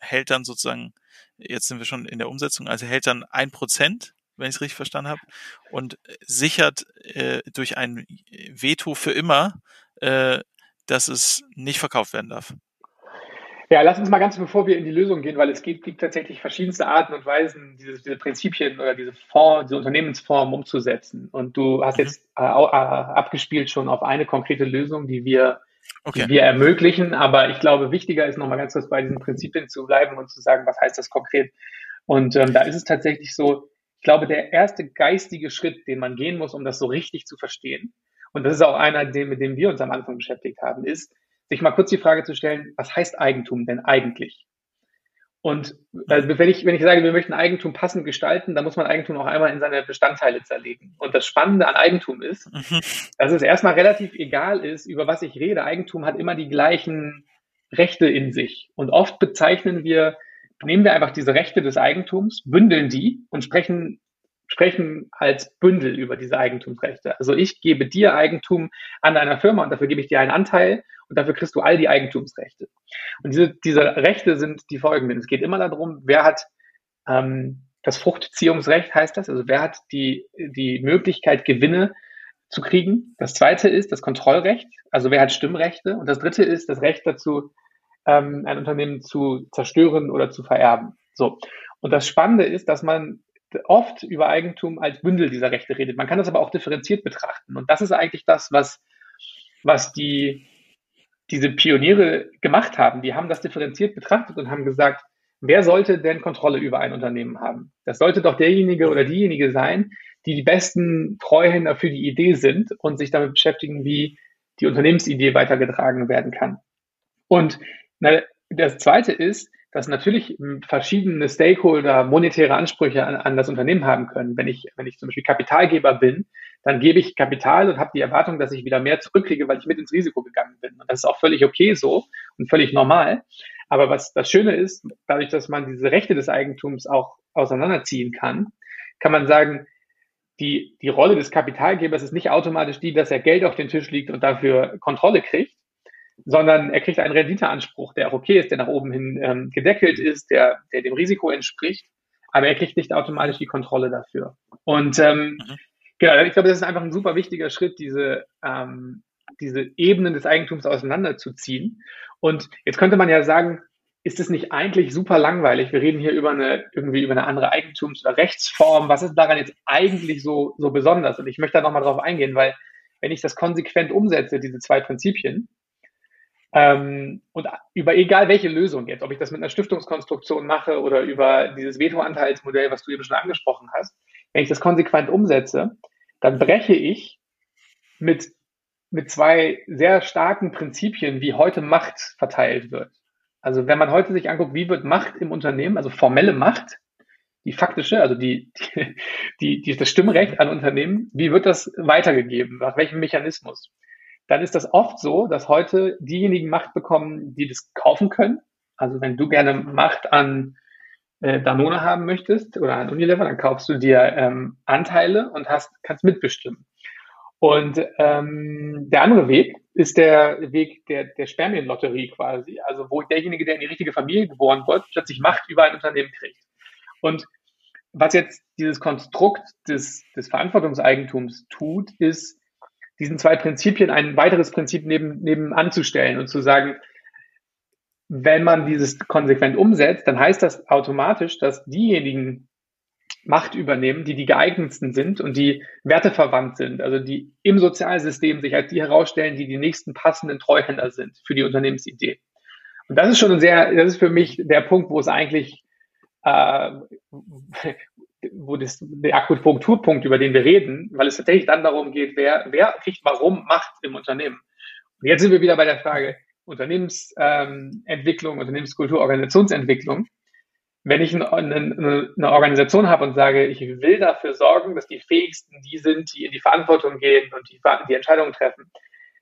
hält dann sozusagen, jetzt sind wir schon in der Umsetzung, also hält dann ein Prozent, wenn ich es richtig verstanden habe, und äh, sichert äh, durch ein Veto für immer, äh, dass es nicht verkauft werden darf. Ja, lass uns mal ganz bevor wir in die Lösung gehen, weil es gibt, gibt tatsächlich verschiedenste Arten und Weisen, diese, diese Prinzipien oder diese Fonds, diese Unternehmensform umzusetzen. Und du hast mhm. jetzt äh, äh, abgespielt schon auf eine konkrete Lösung, die wir, okay. die wir ermöglichen. Aber ich glaube, wichtiger ist nochmal ganz kurz bei diesen Prinzipien zu bleiben und zu sagen, was heißt das konkret? Und ähm, da ist es tatsächlich so, ich glaube, der erste geistige Schritt, den man gehen muss, um das so richtig zu verstehen, und das ist auch einer, den, mit dem wir uns am Anfang beschäftigt haben, ist, sich mal kurz die Frage zu stellen, was heißt Eigentum denn eigentlich? Und also wenn, ich, wenn ich sage, wir möchten Eigentum passend gestalten, dann muss man Eigentum auch einmal in seine Bestandteile zerlegen. Und das Spannende an Eigentum ist, mhm. dass es erstmal relativ egal ist, über was ich rede. Eigentum hat immer die gleichen Rechte in sich. Und oft bezeichnen wir, nehmen wir einfach diese Rechte des Eigentums, bündeln die und sprechen sprechen als Bündel über diese Eigentumsrechte. Also ich gebe dir Eigentum an deiner Firma und dafür gebe ich dir einen Anteil und dafür kriegst du all die Eigentumsrechte. Und diese, diese Rechte sind die folgenden. Es geht immer darum, wer hat ähm, das Fruchtziehungsrecht, heißt das, also wer hat die, die Möglichkeit, Gewinne zu kriegen. Das zweite ist das Kontrollrecht, also wer hat Stimmrechte. Und das dritte ist das Recht dazu, ähm, ein Unternehmen zu zerstören oder zu vererben. So. Und das Spannende ist, dass man oft über Eigentum als Bündel dieser Rechte redet. Man kann das aber auch differenziert betrachten. Und das ist eigentlich das, was, was die, diese Pioniere gemacht haben. Die haben das differenziert betrachtet und haben gesagt, wer sollte denn Kontrolle über ein Unternehmen haben? Das sollte doch derjenige oder diejenige sein, die die besten Treuhänder für die Idee sind und sich damit beschäftigen, wie die Unternehmensidee weitergetragen werden kann. Und na, das Zweite ist, dass natürlich verschiedene Stakeholder monetäre Ansprüche an, an, das Unternehmen haben können. Wenn ich, wenn ich zum Beispiel Kapitalgeber bin, dann gebe ich Kapital und habe die Erwartung, dass ich wieder mehr zurückkriege, weil ich mit ins Risiko gegangen bin. Und das ist auch völlig okay so und völlig normal. Aber was das Schöne ist, dadurch, dass man diese Rechte des Eigentums auch auseinanderziehen kann, kann man sagen, die, die Rolle des Kapitalgebers ist nicht automatisch die, dass er Geld auf den Tisch liegt und dafür Kontrolle kriegt, sondern er kriegt einen Renditeanspruch, der auch okay ist, der nach oben hin ähm, gedeckelt ist, der, der dem Risiko entspricht, aber er kriegt nicht automatisch die Kontrolle dafür. Und ähm, mhm. genau, ich glaube, das ist einfach ein super wichtiger Schritt, diese, ähm, diese Ebenen des Eigentums auseinanderzuziehen. Und jetzt könnte man ja sagen, ist es nicht eigentlich super langweilig? Wir reden hier über eine, irgendwie über eine andere Eigentums- oder Rechtsform. Was ist daran jetzt eigentlich so, so besonders? Und ich möchte da nochmal drauf eingehen, weil wenn ich das konsequent umsetze, diese zwei Prinzipien, ähm, und über egal welche Lösung jetzt, ob ich das mit einer Stiftungskonstruktion mache oder über dieses Veto-Anteilsmodell, was du eben schon angesprochen hast, wenn ich das konsequent umsetze, dann breche ich mit, mit zwei sehr starken Prinzipien, wie heute Macht verteilt wird. Also wenn man heute sich anguckt, wie wird Macht im Unternehmen, also formelle Macht, die faktische, also die, die, die, die das Stimmrecht an Unternehmen, wie wird das weitergegeben? Nach welchem Mechanismus? Dann ist das oft so, dass heute diejenigen Macht bekommen, die das kaufen können. Also wenn du gerne Macht an äh, Danone haben möchtest oder an Unilever, dann kaufst du dir ähm, Anteile und hast, kannst mitbestimmen. Und ähm, der andere Weg ist der Weg der, der Spermienlotterie quasi, also wo derjenige, der in die richtige Familie geboren wird, plötzlich Macht über ein Unternehmen kriegt. Und was jetzt dieses Konstrukt des, des Verantwortungseigentums tut, ist, diesen zwei Prinzipien ein weiteres Prinzip neben, neben anzustellen und zu sagen, wenn man dieses konsequent umsetzt, dann heißt das automatisch, dass diejenigen, Macht übernehmen, die die geeignetsten sind und die werteverwandt sind, also die im Sozialsystem sich als die herausstellen, die die nächsten passenden Treuhänder sind für die Unternehmensidee. Und das ist schon ein sehr, das ist für mich der Punkt, wo es eigentlich, äh, wo das der Akupunkturpunkt, über den wir reden, weil es tatsächlich dann darum geht, wer, wer kriegt warum Macht im Unternehmen. Und jetzt sind wir wieder bei der Frage Unternehmensentwicklung, ähm, Unternehmenskultur, Organisationsentwicklung wenn ich eine, eine, eine Organisation habe und sage, ich will dafür sorgen, dass die Fähigsten die sind, die in die Verantwortung gehen und die, die Entscheidungen treffen,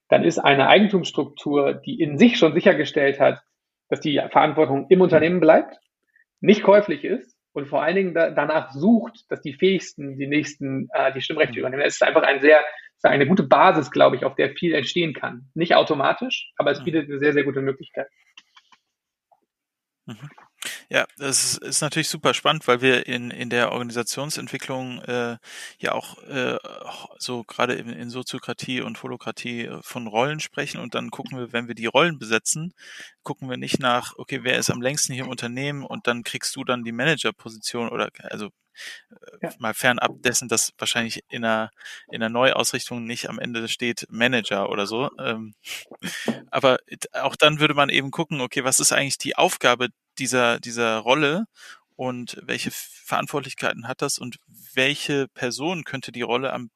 dann ist eine Eigentumsstruktur, die in sich schon sichergestellt hat, dass die Verantwortung im Unternehmen bleibt, nicht käuflich ist und vor allen Dingen da, danach sucht, dass die Fähigsten die nächsten äh, die Stimmrechte mhm. übernehmen. Es ist einfach ein sehr, eine gute Basis, glaube ich, auf der viel entstehen kann. Nicht automatisch, aber es mhm. bietet eine sehr, sehr gute Möglichkeit. Mhm. Ja, das ist, natürlich super spannend, weil wir in, in der Organisationsentwicklung äh, ja auch äh, so gerade in, in Soziokratie und Holokratie äh, von Rollen sprechen und dann gucken wir, wenn wir die Rollen besetzen, gucken wir nicht nach, okay, wer ist am längsten hier im Unternehmen und dann kriegst du dann die Managerposition oder also ja. mal fernab dessen, dass wahrscheinlich in einer, in einer Neuausrichtung nicht am Ende steht Manager oder so. Ähm, aber auch dann würde man eben gucken, okay, was ist eigentlich die Aufgabe dieser, dieser Rolle und welche Verantwortlichkeiten hat das und welche Person könnte die Rolle am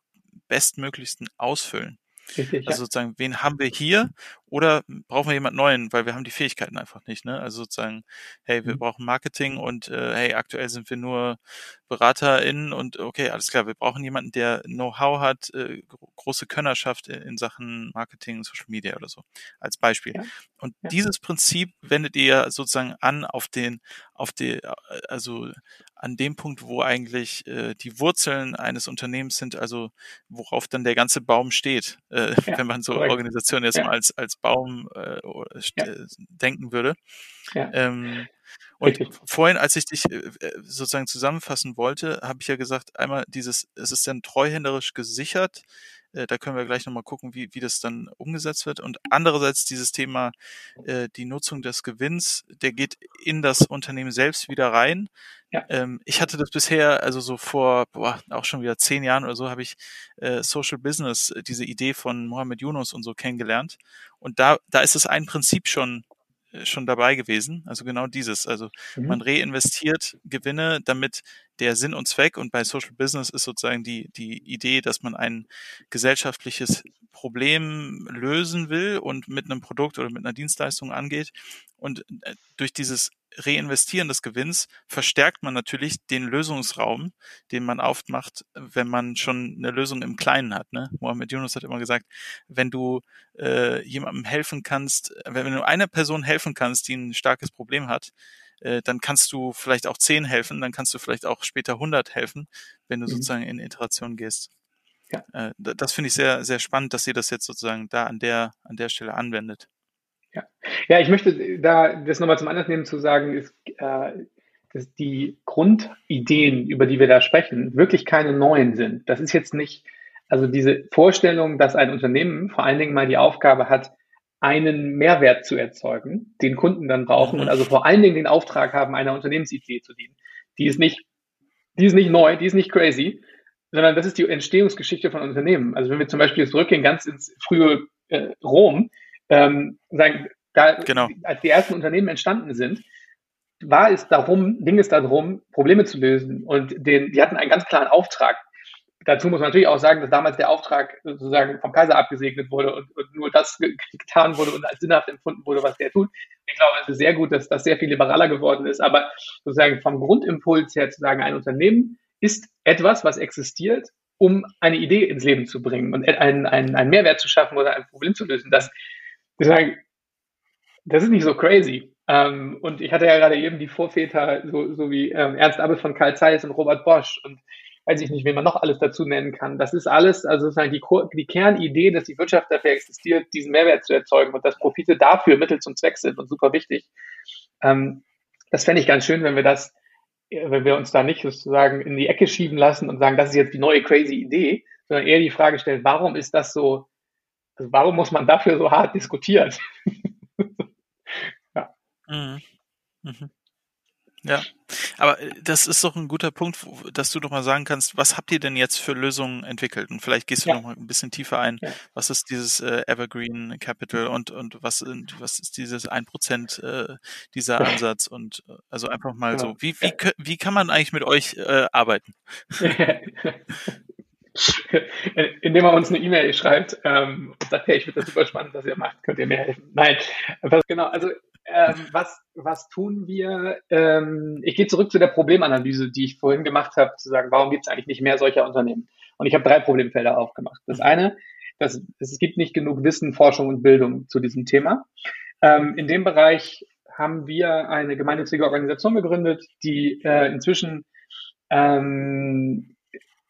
bestmöglichsten ausfüllen. Richtig, also sozusagen, wen haben wir hier oder brauchen wir jemand Neuen, weil wir haben die Fähigkeiten einfach nicht. Ne? Also sozusagen, hey, wir mhm. brauchen Marketing und äh, hey, aktuell sind wir nur BeraterInnen und okay, alles klar, wir brauchen jemanden, der Know-how hat, äh, große Könnerschaft in Sachen Marketing, Social Media oder so, als Beispiel. Ja. Und ja. dieses Prinzip wendet ihr sozusagen an auf den, auf die, also an dem Punkt, wo eigentlich äh, die Wurzeln eines Unternehmens sind, also worauf dann der ganze Baum steht, äh, ja, wenn man so korrekt. Organisationen jetzt mal als, als Baum äh, äh denken würde. Ähm, und Richtig. vorhin, als ich dich äh, sozusagen zusammenfassen wollte, habe ich ja gesagt, einmal dieses, es ist dann treuhänderisch gesichert. Äh, da können wir gleich nochmal gucken, wie, wie das dann umgesetzt wird. Und andererseits dieses Thema, äh, die Nutzung des Gewinns, der geht in das Unternehmen selbst wieder rein. Ja. Ähm, ich hatte das bisher, also so vor boah, auch schon wieder zehn Jahren oder so, habe ich äh, Social Business, diese Idee von Mohammed Yunus und so kennengelernt. Und da, da ist es ein Prinzip schon äh, schon dabei gewesen. Also genau dieses. Also mhm. man reinvestiert Gewinne, damit der Sinn und Zweck und bei Social Business ist sozusagen die, die Idee, dass man ein gesellschaftliches Problem lösen will und mit einem Produkt oder mit einer Dienstleistung angeht. Und äh, durch dieses Reinvestieren des Gewinns verstärkt man natürlich den Lösungsraum, den man aufmacht, wenn man schon eine Lösung im Kleinen hat. Ne? Mohamed Yunus hat immer gesagt, wenn du äh, jemandem helfen kannst, wenn, du einer Person helfen kannst, die ein starkes Problem hat, äh, dann kannst du vielleicht auch zehn helfen, dann kannst du vielleicht auch später 100 helfen, wenn du mhm. sozusagen in Iteration gehst. Ja. Äh, das finde ich sehr, sehr spannend, dass ihr das jetzt sozusagen da an der, an der Stelle anwendet. Ja, ja ich möchte da das nochmal zum Anlass nehmen zu sagen, ist, äh, dass die Grundideen, über die wir da sprechen, wirklich keine neuen sind. Das ist jetzt nicht, also diese Vorstellung, dass ein Unternehmen vor allen Dingen mal die Aufgabe hat, einen Mehrwert zu erzeugen, den Kunden dann brauchen mhm. und also vor allen Dingen den Auftrag haben, einer Unternehmensidee zu dienen. Die ist nicht, die ist nicht neu, die ist nicht crazy, sondern das ist die Entstehungsgeschichte von Unternehmen. Also wenn wir zum Beispiel zurückgehen ganz ins frühe äh, Rom, ähm, sagen, da, genau. als die ersten Unternehmen entstanden sind, war es darum, ging es darum, Probleme zu lösen. Und den, die hatten einen ganz klaren Auftrag. Dazu muss man natürlich auch sagen, dass damals der Auftrag sozusagen vom Kaiser abgesegnet wurde und, und nur das getan wurde und als sinnhaft empfunden wurde, was der tut. Ich glaube, es ist sehr gut, dass das sehr viel liberaler geworden ist. Aber sozusagen vom Grundimpuls her zu sagen, ein Unternehmen ist etwas, was existiert, um eine Idee ins Leben zu bringen und einen, einen, einen Mehrwert zu schaffen oder ein Problem zu lösen. Das, das ist nicht so crazy. Ähm, und ich hatte ja gerade eben die Vorväter, so, so wie ähm, Ernst Abbe von Karl Zeiss und Robert Bosch und weiß ich nicht, wen man noch alles dazu nennen kann. Das ist alles, also sozusagen die, die Kernidee, dass die Wirtschaft dafür existiert, diesen Mehrwert zu erzeugen und dass Profite dafür Mittel zum Zweck sind und super wichtig. Ähm, das fände ich ganz schön, wenn wir das, wenn wir uns da nicht sozusagen in die Ecke schieben lassen und sagen, das ist jetzt die neue crazy Idee, sondern eher die Frage stellen, warum ist das so, also warum muss man dafür so hart diskutieren? ja. Mhm. Mhm. Ja, aber äh, das ist doch ein guter Punkt, dass du doch mal sagen kannst, was habt ihr denn jetzt für Lösungen entwickelt? Und vielleicht gehst du ja. noch mal ein bisschen tiefer ein. Ja. Was ist dieses äh, Evergreen Capital und, und was, was ist dieses 1% äh, dieser Ansatz? Und äh, also einfach mal genau. so, wie, wie, wie kann man eigentlich mit euch äh, arbeiten? Indem man uns eine E-Mail schreibt ähm, und sagt, hey, ich finde das super spannend, was ihr macht, könnt ihr mir helfen. Nein, was genau, also ähm, was, was tun wir? Ähm, ich gehe zurück zu der Problemanalyse, die ich vorhin gemacht habe, zu sagen, warum gibt es eigentlich nicht mehr solcher Unternehmen? Und ich habe drei Problemfelder aufgemacht. Das eine, dass es gibt nicht genug Wissen, Forschung und Bildung zu diesem Thema. Ähm, in dem Bereich haben wir eine gemeinnützige Organisation gegründet, die äh, inzwischen ähm,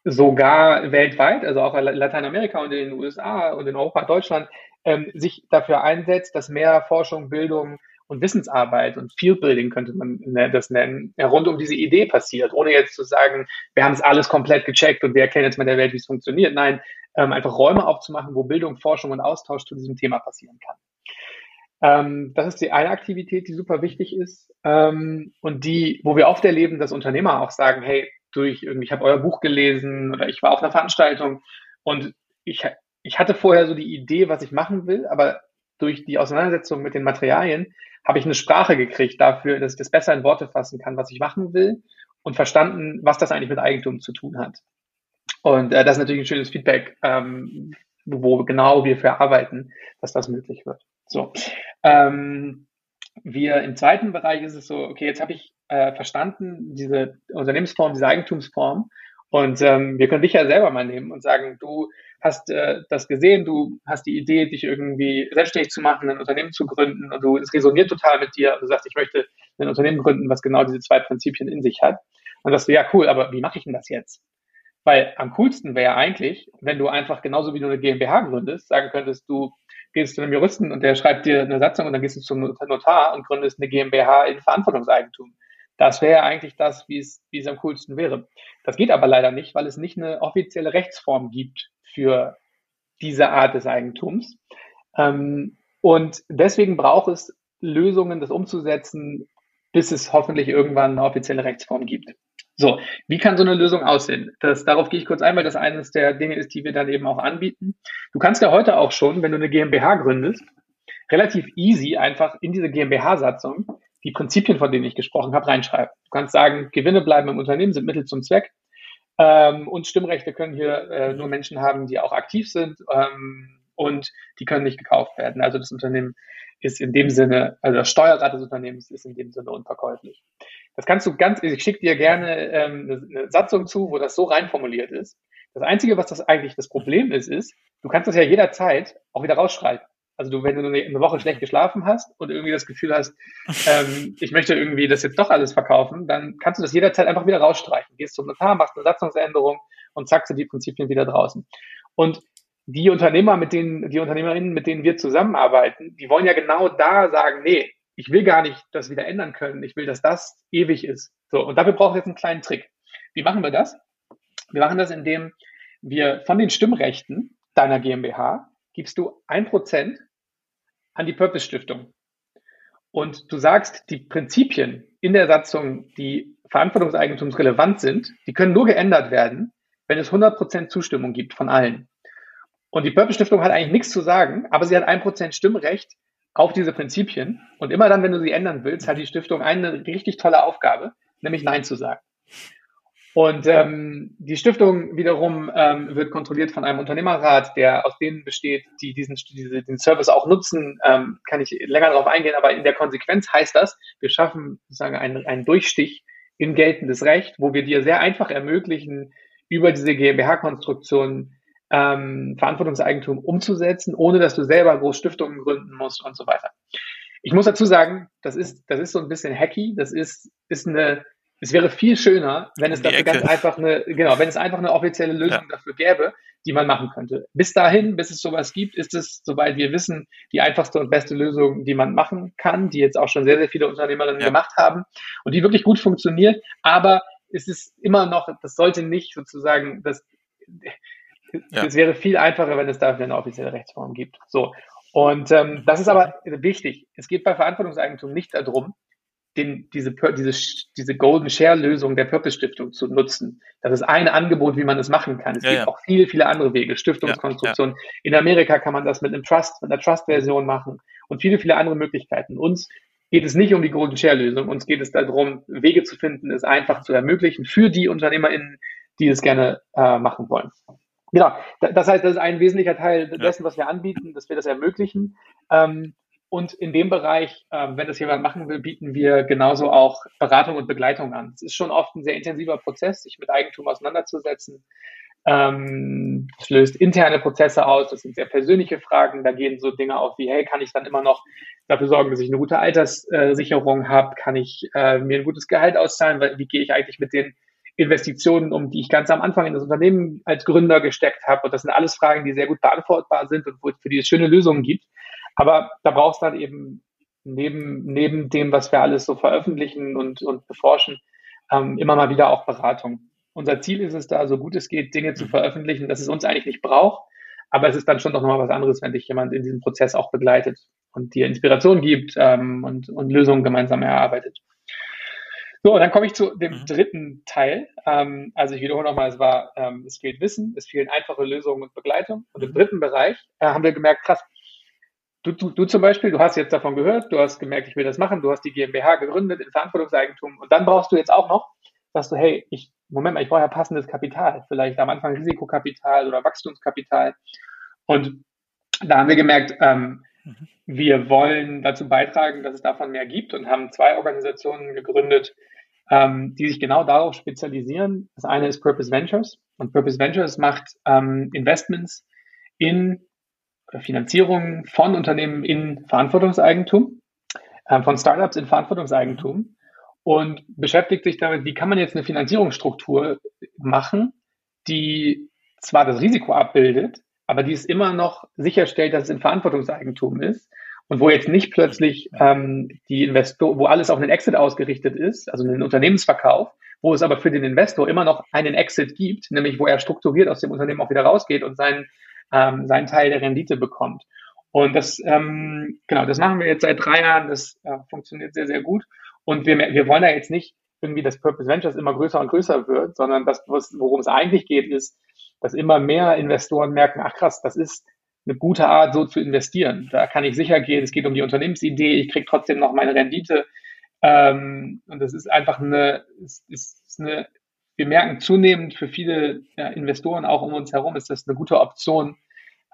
sogar weltweit, also auch in Lateinamerika und in den USA und in Europa, Deutschland, ähm, sich dafür einsetzt, dass mehr Forschung, Bildung und Wissensarbeit und Fieldbuilding könnte man ne, das nennen, rund um diese Idee passiert, ohne jetzt zu sagen, wir haben es alles komplett gecheckt und wir erkennen jetzt mal der Welt, wie es funktioniert. Nein, ähm, einfach Räume aufzumachen, wo Bildung, Forschung und Austausch zu diesem Thema passieren kann. Ähm, das ist die eine Aktivität, die super wichtig ist ähm, und die, wo wir oft erleben, dass Unternehmer auch sagen, hey, durch ich habe euer Buch gelesen oder ich war auf einer Veranstaltung und ich, ich hatte vorher so die Idee, was ich machen will, aber durch die Auseinandersetzung mit den Materialien habe ich eine Sprache gekriegt dafür, dass ich das besser in Worte fassen kann, was ich machen will und verstanden, was das eigentlich mit Eigentum zu tun hat. Und äh, das ist natürlich ein schönes Feedback, ähm, wo genau wir für arbeiten, dass das möglich wird. So. Ähm, wir im zweiten Bereich ist es so, okay, jetzt habe ich äh, verstanden, diese Unternehmensform, diese Eigentumsform. Und ähm, wir können dich ja selber mal nehmen und sagen, du hast äh, das gesehen, du hast die Idee, dich irgendwie selbstständig zu machen, ein Unternehmen zu gründen und du, es resoniert total mit dir. Du sagst, ich möchte ein Unternehmen gründen, was genau diese zwei Prinzipien in sich hat. Und das du, ja, cool, aber wie mache ich denn das jetzt? Weil am coolsten wäre eigentlich, wenn du einfach genauso wie du eine GmbH gründest, sagen könntest, du gehst zu einem Juristen und der schreibt dir eine Satzung und dann gehst du zum Notar und gründest eine GmbH in Verantwortungseigentum. Das wäre eigentlich das, wie es, wie es am coolsten wäre. Das geht aber leider nicht, weil es nicht eine offizielle Rechtsform gibt für diese Art des Eigentums. Ähm, und deswegen braucht es Lösungen, das umzusetzen, bis es hoffentlich irgendwann eine offizielle Rechtsform gibt. So, wie kann so eine Lösung aussehen? Das, darauf gehe ich kurz ein, weil das eines der Dinge ist, die wir dann eben auch anbieten. Du kannst ja heute auch schon, wenn du eine GmbH gründest, relativ easy einfach in diese GmbH-Satzung die Prinzipien, von denen ich gesprochen habe, reinschreiben. Du kannst sagen, Gewinne bleiben im Unternehmen, sind Mittel zum Zweck. Ähm, und Stimmrechte können hier äh, nur Menschen haben, die auch aktiv sind. Ähm, und die können nicht gekauft werden. Also das Unternehmen ist in dem Sinne, also das Steuerrad des Unternehmens ist in dem Sinne unverkäuflich. Das kannst du ganz, ich schicke dir gerne ähm, eine Satzung zu, wo das so rein formuliert ist. Das Einzige, was das eigentlich das Problem ist, ist, du kannst das ja jederzeit auch wieder rausschreiben. Also du, wenn du eine Woche schlecht geschlafen hast und irgendwie das Gefühl hast, ähm, ich möchte irgendwie das jetzt doch alles verkaufen, dann kannst du das jederzeit einfach wieder rausstreichen. Gehst zum Notar, machst eine Satzungsänderung und zack sind die Prinzipien wieder draußen. Und die Unternehmer, mit denen, die Unternehmerinnen, mit denen wir zusammenarbeiten, die wollen ja genau da sagen, nee, ich will gar nicht das wieder ändern können. Ich will, dass das ewig ist. So. Und dafür braucht es jetzt einen kleinen Trick. Wie machen wir das? Wir machen das, indem wir von den Stimmrechten deiner GmbH gibst du ein Prozent an die Purpose Stiftung. Und du sagst, die Prinzipien in der Satzung, die verantwortungseigentumsrelevant sind, die können nur geändert werden, wenn es 100% Zustimmung gibt von allen. Und die Purpose Stiftung hat eigentlich nichts zu sagen, aber sie hat ein Prozent Stimmrecht auf diese Prinzipien. Und immer dann, wenn du sie ändern willst, hat die Stiftung eine richtig tolle Aufgabe, nämlich Nein zu sagen. Und ähm, die Stiftung wiederum ähm, wird kontrolliert von einem Unternehmerrat, der aus denen besteht, die diesen diese, den Service auch nutzen. Ähm, kann ich länger darauf eingehen, aber in der Konsequenz heißt das, wir schaffen sozusagen einen, einen Durchstich in geltendes Recht, wo wir dir sehr einfach ermöglichen, über diese GmbH-Konstruktion ähm, Verantwortungseigentum umzusetzen, ohne dass du selber groß Stiftungen gründen musst und so weiter. Ich muss dazu sagen, das ist, das ist so ein bisschen hacky, das ist, ist eine es wäre viel schöner, wenn es dafür ganz einfach eine, genau, wenn es einfach eine offizielle Lösung ja. dafür gäbe, die man machen könnte. Bis dahin, bis es sowas gibt, ist es, soweit wir wissen, die einfachste und beste Lösung, die man machen kann, die jetzt auch schon sehr, sehr viele Unternehmerinnen ja. gemacht haben und die wirklich gut funktioniert. Aber es ist immer noch, das sollte nicht sozusagen, das, ja. es wäre viel einfacher, wenn es dafür eine offizielle Rechtsform gibt. So. Und ähm, das ist aber wichtig. Es geht bei Verantwortungseigentum nicht darum, den, diese, diese, diese Golden Share Lösung der Purpose Stiftung zu nutzen. Das ist ein Angebot, wie man das machen kann. Es ja, gibt ja. auch viele, viele andere Wege. Stiftungskonstruktion. Ja, In Amerika kann man das mit einem Trust, mit einer Trust-Version machen und viele, viele andere Möglichkeiten. Uns geht es nicht um die Golden Share Lösung. Uns geht es darum, Wege zu finden, es einfach zu ermöglichen für die UnternehmerInnen, die es gerne äh, machen wollen. Genau. Das heißt, das ist ein wesentlicher Teil dessen, was wir anbieten, dass wir das ermöglichen. Ähm, und in dem Bereich, äh, wenn das jemand machen will, bieten wir genauso auch Beratung und Begleitung an. Es ist schon oft ein sehr intensiver Prozess, sich mit Eigentum auseinanderzusetzen. Ähm, es löst interne Prozesse aus, das sind sehr persönliche Fragen. Da gehen so Dinge auf wie, hey, kann ich dann immer noch dafür sorgen, dass ich eine gute Alterssicherung habe? Kann ich äh, mir ein gutes Gehalt auszahlen? Wie gehe ich eigentlich mit den Investitionen um, die ich ganz am Anfang in das Unternehmen als Gründer gesteckt habe? Und das sind alles Fragen, die sehr gut beantwortbar sind und wo, für die es schöne Lösungen gibt. Aber da brauchst du dann eben neben, neben dem, was wir alles so veröffentlichen und, und beforschen, ähm, immer mal wieder auch Beratung. Unser Ziel ist es da, so gut es geht, Dinge zu veröffentlichen, dass es uns eigentlich nicht braucht. Aber es ist dann schon doch nochmal was anderes, wenn dich jemand in diesem Prozess auch begleitet und dir Inspiration gibt ähm, und, und Lösungen gemeinsam erarbeitet. So, und dann komme ich zu dem mhm. dritten Teil. Ähm, also ich wiederhole nochmal, es war, ähm, es fehlt Wissen, es fehlen einfache Lösungen und Begleitung. Und im dritten Bereich äh, haben wir gemerkt, krass, Du, du, du zum Beispiel, du hast jetzt davon gehört, du hast gemerkt, ich will das machen, du hast die GmbH gegründet in Verantwortungseigentum und dann brauchst du jetzt auch noch, sagst du, hey, ich, Moment mal, ich brauche ja passendes Kapital, vielleicht am Anfang Risikokapital oder Wachstumskapital. Und da haben wir gemerkt, ähm, mhm. wir wollen dazu beitragen, dass es davon mehr gibt und haben zwei Organisationen gegründet, ähm, die sich genau darauf spezialisieren. Das eine ist Purpose Ventures und Purpose Ventures macht ähm, Investments in Finanzierung von Unternehmen in Verantwortungseigentum, äh, von Startups in Verantwortungseigentum und beschäftigt sich damit, wie kann man jetzt eine Finanzierungsstruktur machen, die zwar das Risiko abbildet, aber die es immer noch sicherstellt, dass es in Verantwortungseigentum ist und wo jetzt nicht plötzlich ähm, die Investor, wo alles auf einen Exit ausgerichtet ist, also einen Unternehmensverkauf, wo es aber für den Investor immer noch einen Exit gibt, nämlich wo er strukturiert aus dem Unternehmen auch wieder rausgeht und seinen ähm, seinen Teil der Rendite bekommt. Und das, ähm, genau, das machen wir jetzt seit drei Jahren. Das äh, funktioniert sehr, sehr gut. Und wir, wir wollen da jetzt nicht irgendwie, dass Purpose Ventures immer größer und größer wird, sondern das, worum es eigentlich geht, ist, dass immer mehr Investoren merken, ach krass, das ist eine gute Art, so zu investieren. Da kann ich sicher gehen, es geht um die Unternehmensidee, ich kriege trotzdem noch meine Rendite. Ähm, und das ist einfach eine, ist, ist eine wir merken zunehmend für viele ja, Investoren auch um uns herum, ist das eine gute Option,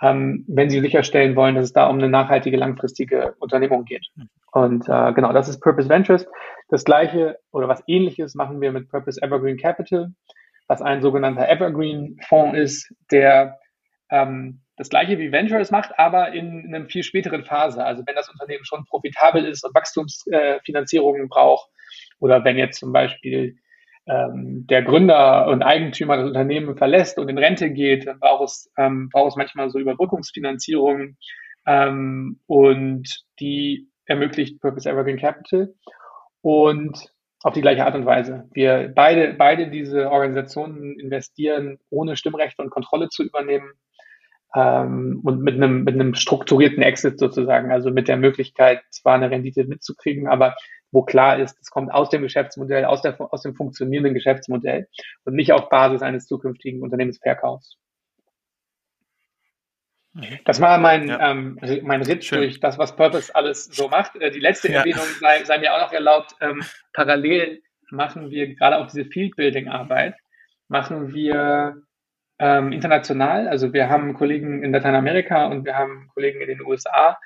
ähm, wenn sie sicherstellen wollen, dass es da um eine nachhaltige, langfristige Unternehmung geht. Und äh, genau, das ist Purpose Ventures. Das gleiche oder was ähnliches machen wir mit Purpose Evergreen Capital, was ein sogenannter Evergreen Fonds ist, der ähm, das gleiche wie Ventures macht, aber in, in einer viel späteren Phase. Also wenn das Unternehmen schon profitabel ist und Wachstumsfinanzierungen äh, braucht oder wenn jetzt zum Beispiel ähm, der Gründer und Eigentümer das Unternehmen verlässt und in Rente geht, dann braucht es, ähm, braucht es manchmal so Überbrückungsfinanzierungen ähm, und die ermöglicht Purpose Evergreen Capital und auf die gleiche Art und Weise. Wir beide, beide diese Organisationen investieren, ohne Stimmrechte und Kontrolle zu übernehmen ähm, und mit einem, mit einem strukturierten Exit sozusagen, also mit der Möglichkeit, zwar eine Rendite mitzukriegen, aber wo klar ist, es kommt aus dem Geschäftsmodell, aus, der, aus dem funktionierenden Geschäftsmodell und nicht auf Basis eines zukünftigen Unternehmensverkaufs. Mhm. Das war mein, ja. ähm, mein Ritt Schön. durch das, was Purpose alles so macht. Äh, die letzte ja. Erwähnung sei, sei, mir auch noch erlaubt. Ähm, parallel machen wir gerade auch diese Field-Building-Arbeit, machen wir ähm, international. Also wir haben Kollegen in Lateinamerika und wir haben Kollegen in den USA,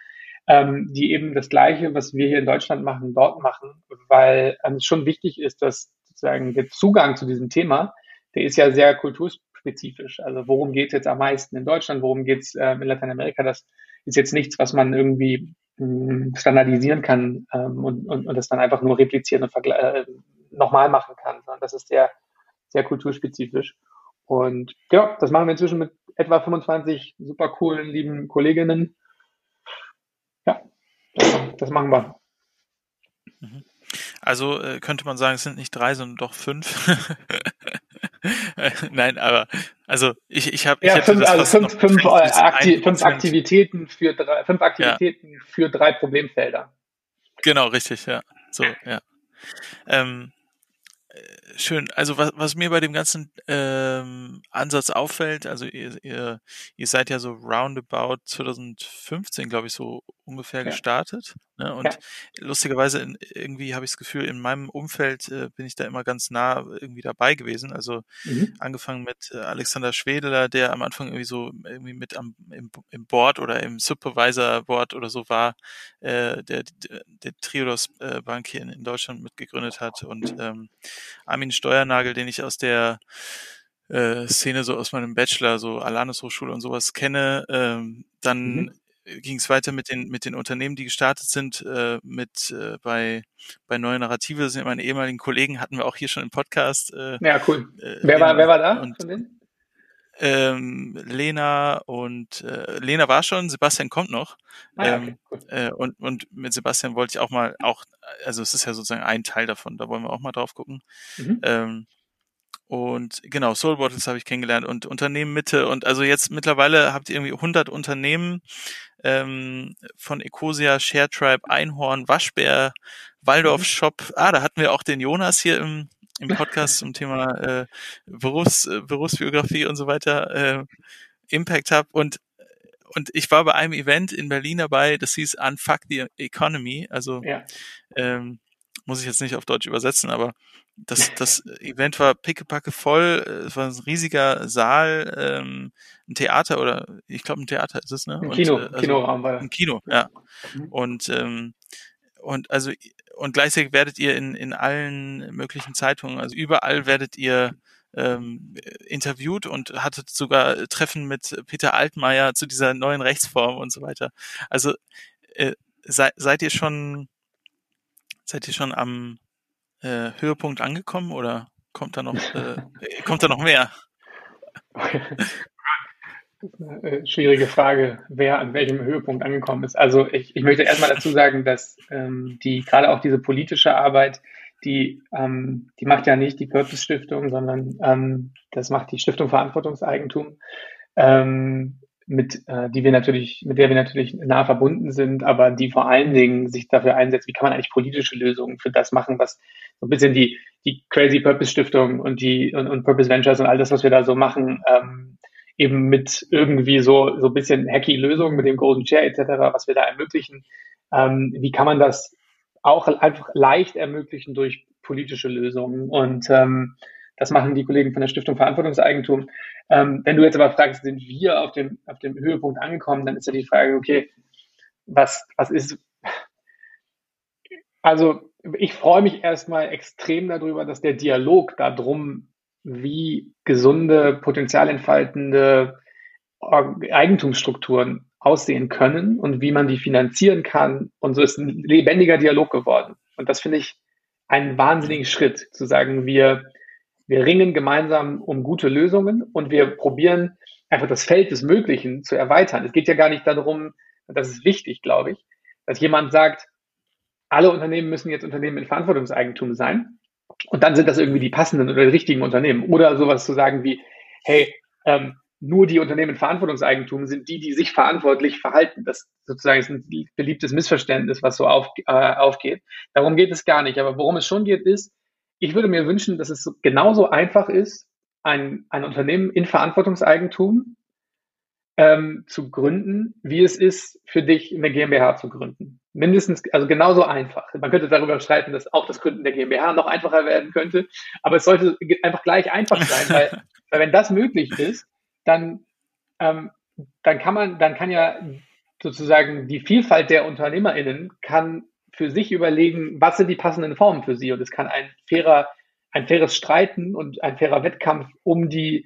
ähm, die eben das Gleiche, was wir hier in Deutschland machen, dort machen, weil ähm, es schon wichtig ist, dass sozusagen der Zugang zu diesem Thema, der ist ja sehr kulturspezifisch. Also worum geht es jetzt am meisten in Deutschland, worum geht es äh, in Lateinamerika? Das ist jetzt nichts, was man irgendwie mh, standardisieren kann ähm, und, und, und das dann einfach nur replizieren und äh, nochmal machen kann, sondern das ist sehr, sehr kulturspezifisch. Und ja, das machen wir inzwischen mit etwa 25 super coolen, lieben Kolleginnen. Das, machen wir. Mhm. Also äh, könnte man sagen, es sind nicht drei, sondern doch fünf. Nein, aber also ich, ich habe ja, fünf, also fünf, fünf, Akti fünf Aktivitäten für drei, fünf Aktivitäten ja. für drei Problemfelder. Genau, richtig, ja. So, ja. Ähm, Schön. Also was, was mir bei dem ganzen ähm, Ansatz auffällt, also ihr, ihr, ihr seid ja so roundabout 2015, glaube ich, so ungefähr ja. gestartet. Ne? Und ja. lustigerweise in, irgendwie habe ich das Gefühl, in meinem Umfeld äh, bin ich da immer ganz nah irgendwie dabei gewesen. Also mhm. angefangen mit äh, Alexander Schwedeler, der am Anfang irgendwie so irgendwie mit am, im, im Board oder im Supervisor-Board oder so war, äh, der, der, der Triodos äh, Bank hier in, in Deutschland mitgegründet hat und ähm, Armin Steuernagel, den ich aus der äh, Szene so aus meinem Bachelor, so Alanis Hochschule und sowas kenne, ähm, dann mhm ging es weiter mit den mit den Unternehmen, die gestartet sind, äh, mit äh, bei bei Neue Narrative sind meine ehemaligen Kollegen hatten wir auch hier schon im Podcast. Äh, ja, cool. Äh, wer war wer war da und, von denen? Ähm, Lena und äh, Lena war schon, Sebastian kommt noch. Ah, ja, okay, cool. äh, und, und mit Sebastian wollte ich auch mal auch, also es ist ja sozusagen ein Teil davon, da wollen wir auch mal drauf gucken. Mhm. Ähm, und genau, Soul Bottles habe ich kennengelernt und Unternehmen Mitte. Und also jetzt mittlerweile habt ihr irgendwie 100 Unternehmen ähm, von Ecosia, ShareTribe, Einhorn, Waschbär, Waldorf mhm. Shop. Ah, da hatten wir auch den Jonas hier im, im Podcast zum Thema äh, Berufs, äh, Berufsbiografie und so weiter, äh, Impact Hub. Und und ich war bei einem Event in Berlin dabei, das hieß Unfuck the Economy. Also ja. ähm, muss ich jetzt nicht auf Deutsch übersetzen, aber das, das Event war pickepacke voll, es war ein riesiger Saal, ähm, ein Theater oder ich glaube ein Theater ist es, ne? Ein Kino, und, äh, also, Kinoraum war Ein Kino, ja. Mhm. Und ähm, und also und gleichzeitig werdet ihr in, in allen möglichen Zeitungen, also überall werdet ihr ähm, interviewt und hattet sogar Treffen mit Peter Altmaier zu dieser neuen Rechtsform und so weiter. Also äh, sei, seid ihr schon seid ihr schon am äh, Höhepunkt angekommen oder kommt da noch, äh, kommt da noch mehr? Äh, schwierige Frage, wer an welchem Höhepunkt angekommen ist. Also ich, ich möchte erstmal dazu sagen, dass ähm, die gerade auch diese politische Arbeit, die, ähm, die macht ja nicht die Purpose Stiftung, sondern ähm, das macht die Stiftung Verantwortungseigentum. Ähm, mit, äh, die wir natürlich, mit der wir natürlich nah verbunden sind, aber die vor allen Dingen sich dafür einsetzt, wie kann man eigentlich politische Lösungen für das machen, was so ein bisschen die, die Crazy Purpose Stiftung und die und, und Purpose Ventures und all das, was wir da so machen, ähm, eben mit irgendwie so, so ein bisschen hacky Lösungen mit dem Golden Chair etc., was wir da ermöglichen. Ähm, wie kann man das auch einfach leicht ermöglichen durch politische Lösungen? Und ähm, Das machen die Kollegen von der Stiftung Verantwortungseigentum. Ähm, wenn du jetzt aber fragst, sind wir auf dem, auf dem Höhepunkt angekommen, dann ist ja die Frage, okay, was, was ist, also ich freue mich erstmal extrem darüber, dass der Dialog darum, wie gesunde, potenzialentfaltende Eigentumsstrukturen aussehen können und wie man die finanzieren kann. Und so ist ein lebendiger Dialog geworden. Und das finde ich einen wahnsinnigen Schritt, zu sagen, wir, wir ringen gemeinsam um gute Lösungen und wir probieren einfach das Feld des Möglichen zu erweitern. Es geht ja gar nicht darum, das ist wichtig, glaube ich, dass jemand sagt, alle Unternehmen müssen jetzt Unternehmen mit Verantwortungseigentum sein. Und dann sind das irgendwie die passenden oder die richtigen Unternehmen. Oder sowas zu sagen wie, hey, ähm, nur die Unternehmen mit Verantwortungseigentum sind die, die sich verantwortlich verhalten. Das sozusagen ist ein beliebtes Missverständnis, was so auf, äh, aufgeht. Darum geht es gar nicht. Aber worum es schon geht, ist, ich würde mir wünschen, dass es genauso einfach ist, ein, ein Unternehmen in Verantwortungseigentum ähm, zu gründen, wie es ist, für dich eine GmbH zu gründen. Mindestens, also genauso einfach. Man könnte darüber streiten, dass auch das Gründen der GmbH noch einfacher werden könnte, aber es sollte einfach gleich einfach sein, weil, weil wenn das möglich ist, dann, ähm, dann kann man, dann kann ja sozusagen die Vielfalt der UnternehmerInnen kann für sich überlegen, was sind die passenden Formen für sie und es kann ein fairer, ein faires Streiten und ein fairer Wettkampf um die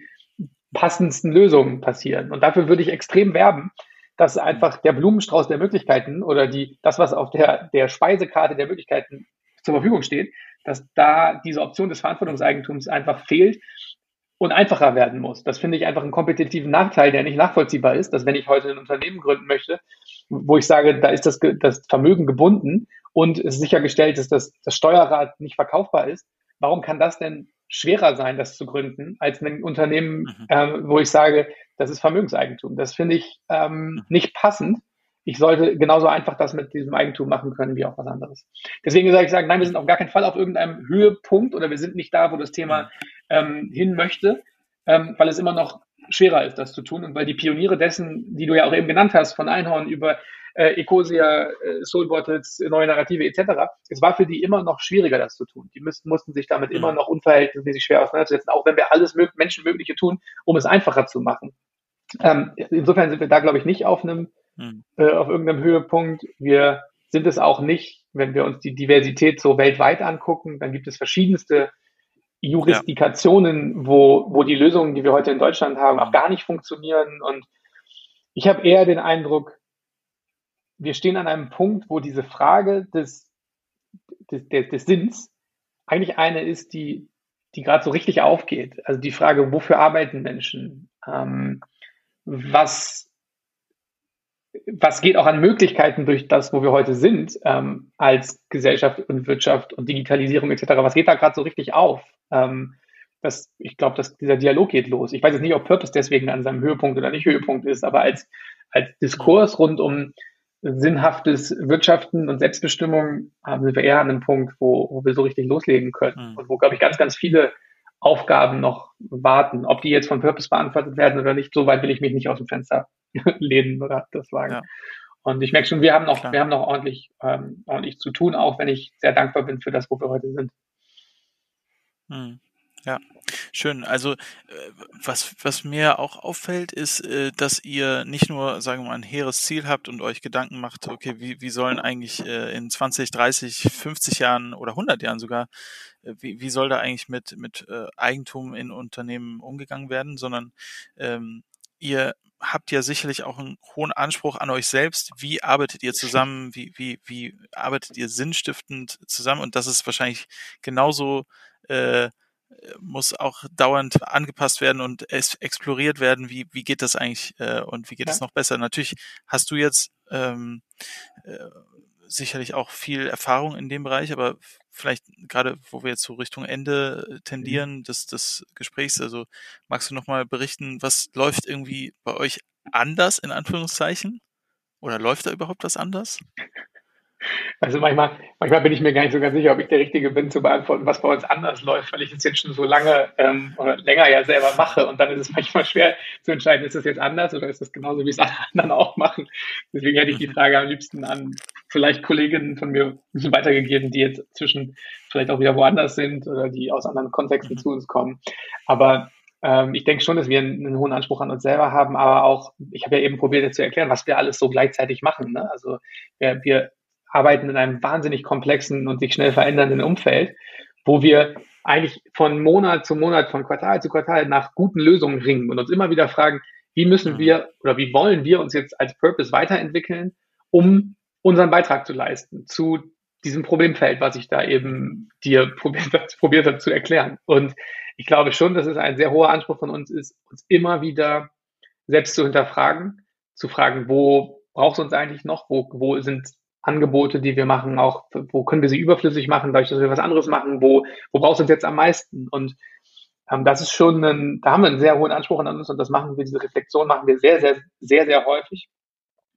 passendsten Lösungen passieren. Und dafür würde ich extrem werben, dass einfach der Blumenstrauß der Möglichkeiten oder die, das, was auf der, der Speisekarte der Möglichkeiten zur Verfügung steht, dass da diese Option des Verantwortungseigentums einfach fehlt und einfacher werden muss. Das finde ich einfach einen kompetitiven Nachteil, der nicht nachvollziehbar ist, dass wenn ich heute ein Unternehmen gründen möchte, wo ich sage, da ist das, das Vermögen gebunden und es sichergestellt ist, dass das Steuerrad nicht verkaufbar ist, warum kann das denn schwerer sein, das zu gründen, als ein Unternehmen, mhm. ähm, wo ich sage, das ist Vermögenseigentum. Das finde ich ähm, mhm. nicht passend. Ich sollte genauso einfach das mit diesem Eigentum machen können wie auch was anderes. Deswegen sage ich sagen, nein, wir sind auf gar keinen Fall auf irgendeinem Höhepunkt oder wir sind nicht da, wo das Thema mhm. ähm, hin möchte, ähm, weil es immer noch schwerer ist, das zu tun und weil die Pioniere dessen, die du ja auch eben genannt hast, von Einhorn über äh, Ecosia, äh, Soul Bottles, neue Narrative etc. Es war für die immer noch schwieriger, das zu tun. Die müssten, mussten sich damit mhm. immer noch unverhältnismäßig schwer auseinandersetzen, auch wenn wir alles Menschenmögliche tun, um es einfacher zu machen. Ähm, insofern sind wir da, glaube ich, nicht auf einem, mhm. äh, auf irgendeinem Höhepunkt. Wir sind es auch nicht, wenn wir uns die Diversität so weltweit angucken, dann gibt es verschiedenste Jurisdikationen, ja. wo, wo die Lösungen, die wir heute in Deutschland haben, auch gar nicht funktionieren. Und ich habe eher den Eindruck, wir stehen an einem Punkt, wo diese Frage des, des, des, des Sinns eigentlich eine ist, die, die gerade so richtig aufgeht. Also die Frage, wofür arbeiten Menschen? Ähm, was, was geht auch an Möglichkeiten durch das, wo wir heute sind, ähm, als Gesellschaft und Wirtschaft und Digitalisierung etc. Was geht da gerade so richtig auf? Ähm, das, ich glaube, dass dieser Dialog geht los. Ich weiß jetzt nicht, ob Purpose deswegen an seinem Höhepunkt oder nicht Höhepunkt ist, aber als, als Diskurs rund um sinnhaftes Wirtschaften und Selbstbestimmung haben wir eher an einem Punkt, wo, wo wir so richtig loslegen können mhm. und wo, glaube ich, ganz, ganz viele Aufgaben noch warten. Ob die jetzt von Purpose beantwortet werden oder nicht, so weit will ich mich nicht aus dem Fenster lehnen oder das sagen. Ja. Und ich merke schon, wir haben noch, Klar. wir haben noch ordentlich, ähm, ordentlich zu tun, auch wenn ich sehr dankbar bin für das, wo wir heute sind. Mhm. Ja, schön. Also äh, was, was mir auch auffällt, ist, äh, dass ihr nicht nur, sagen wir mal, ein hehres Ziel habt und euch Gedanken macht, okay, wie, wie sollen eigentlich äh, in 20, 30, 50 Jahren oder 100 Jahren sogar, wie, wie soll da eigentlich mit, mit Eigentum in Unternehmen umgegangen werden, sondern ähm, ihr habt ja sicherlich auch einen hohen Anspruch an euch selbst. Wie arbeitet ihr zusammen? Wie, wie, wie arbeitet ihr sinnstiftend zusammen? Und das ist wahrscheinlich genauso äh, muss auch dauernd angepasst werden und es exploriert werden, wie, wie geht das eigentlich äh, und wie geht es ja. noch besser. Natürlich hast du jetzt ähm, äh, sicherlich auch viel Erfahrung in dem Bereich, aber vielleicht gerade, wo wir jetzt so Richtung Ende äh, tendieren mhm. des, des Gesprächs, also magst du nochmal berichten, was läuft irgendwie bei euch anders, in Anführungszeichen? Oder läuft da überhaupt was anders? Also manchmal, manchmal bin ich mir gar nicht so ganz sicher, ob ich der Richtige bin zu beantworten, was bei uns anders läuft, weil ich das jetzt schon so lange ähm, oder länger ja selber mache und dann ist es manchmal schwer zu entscheiden, ist das jetzt anders oder ist das genauso, wie es alle anderen auch machen. Deswegen hätte ich die Frage am liebsten an vielleicht Kolleginnen von mir weitergegeben, die jetzt zwischen vielleicht auch wieder woanders sind oder die aus anderen Kontexten zu uns kommen. Aber ähm, ich denke schon, dass wir einen, einen, hohen Anspruch an uns selber haben, aber auch, ich habe ja eben probiert zu erklären, was wir alles so gleichzeitig machen. Ne? Also wir, wir arbeiten in einem wahnsinnig komplexen und sich schnell verändernden Umfeld, wo wir eigentlich von Monat zu Monat, von Quartal zu Quartal nach guten Lösungen ringen und uns immer wieder fragen, wie müssen mhm. wir oder wie wollen wir uns jetzt als Purpose weiterentwickeln, um unseren Beitrag zu leisten zu diesem Problemfeld, was ich da eben dir probiert, probiert habe zu erklären. Und ich glaube schon, dass es ein sehr hoher Anspruch von uns ist, uns immer wieder selbst zu hinterfragen, zu fragen, wo braucht es uns eigentlich noch, wo, wo sind Angebote, die wir machen, auch wo können wir sie überflüssig machen, dadurch, dass wir was anderes machen, wo, wo brauchst du uns jetzt am meisten? Und ähm, das ist schon ein, da haben wir einen sehr hohen Anspruch an uns und das machen wir, diese Reflexion machen wir sehr, sehr, sehr, sehr häufig.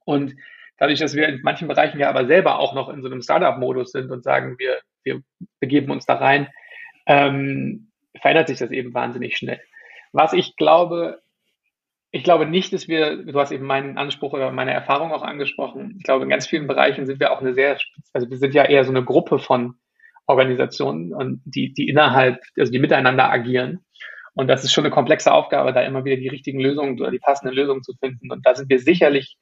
Und dadurch, dass wir in manchen Bereichen ja aber selber auch noch in so einem Startup-Modus sind und sagen, wir, wir begeben uns da rein, ähm, verändert sich das eben wahnsinnig schnell. Was ich glaube, ich glaube nicht, dass wir, du hast eben meinen Anspruch oder meine Erfahrung auch angesprochen. Ich glaube, in ganz vielen Bereichen sind wir auch eine sehr, also wir sind ja eher so eine Gruppe von Organisationen und die, die innerhalb, also die miteinander agieren. Und das ist schon eine komplexe Aufgabe, da immer wieder die richtigen Lösungen oder die passenden Lösungen zu finden. Und da sind wir sicherlich,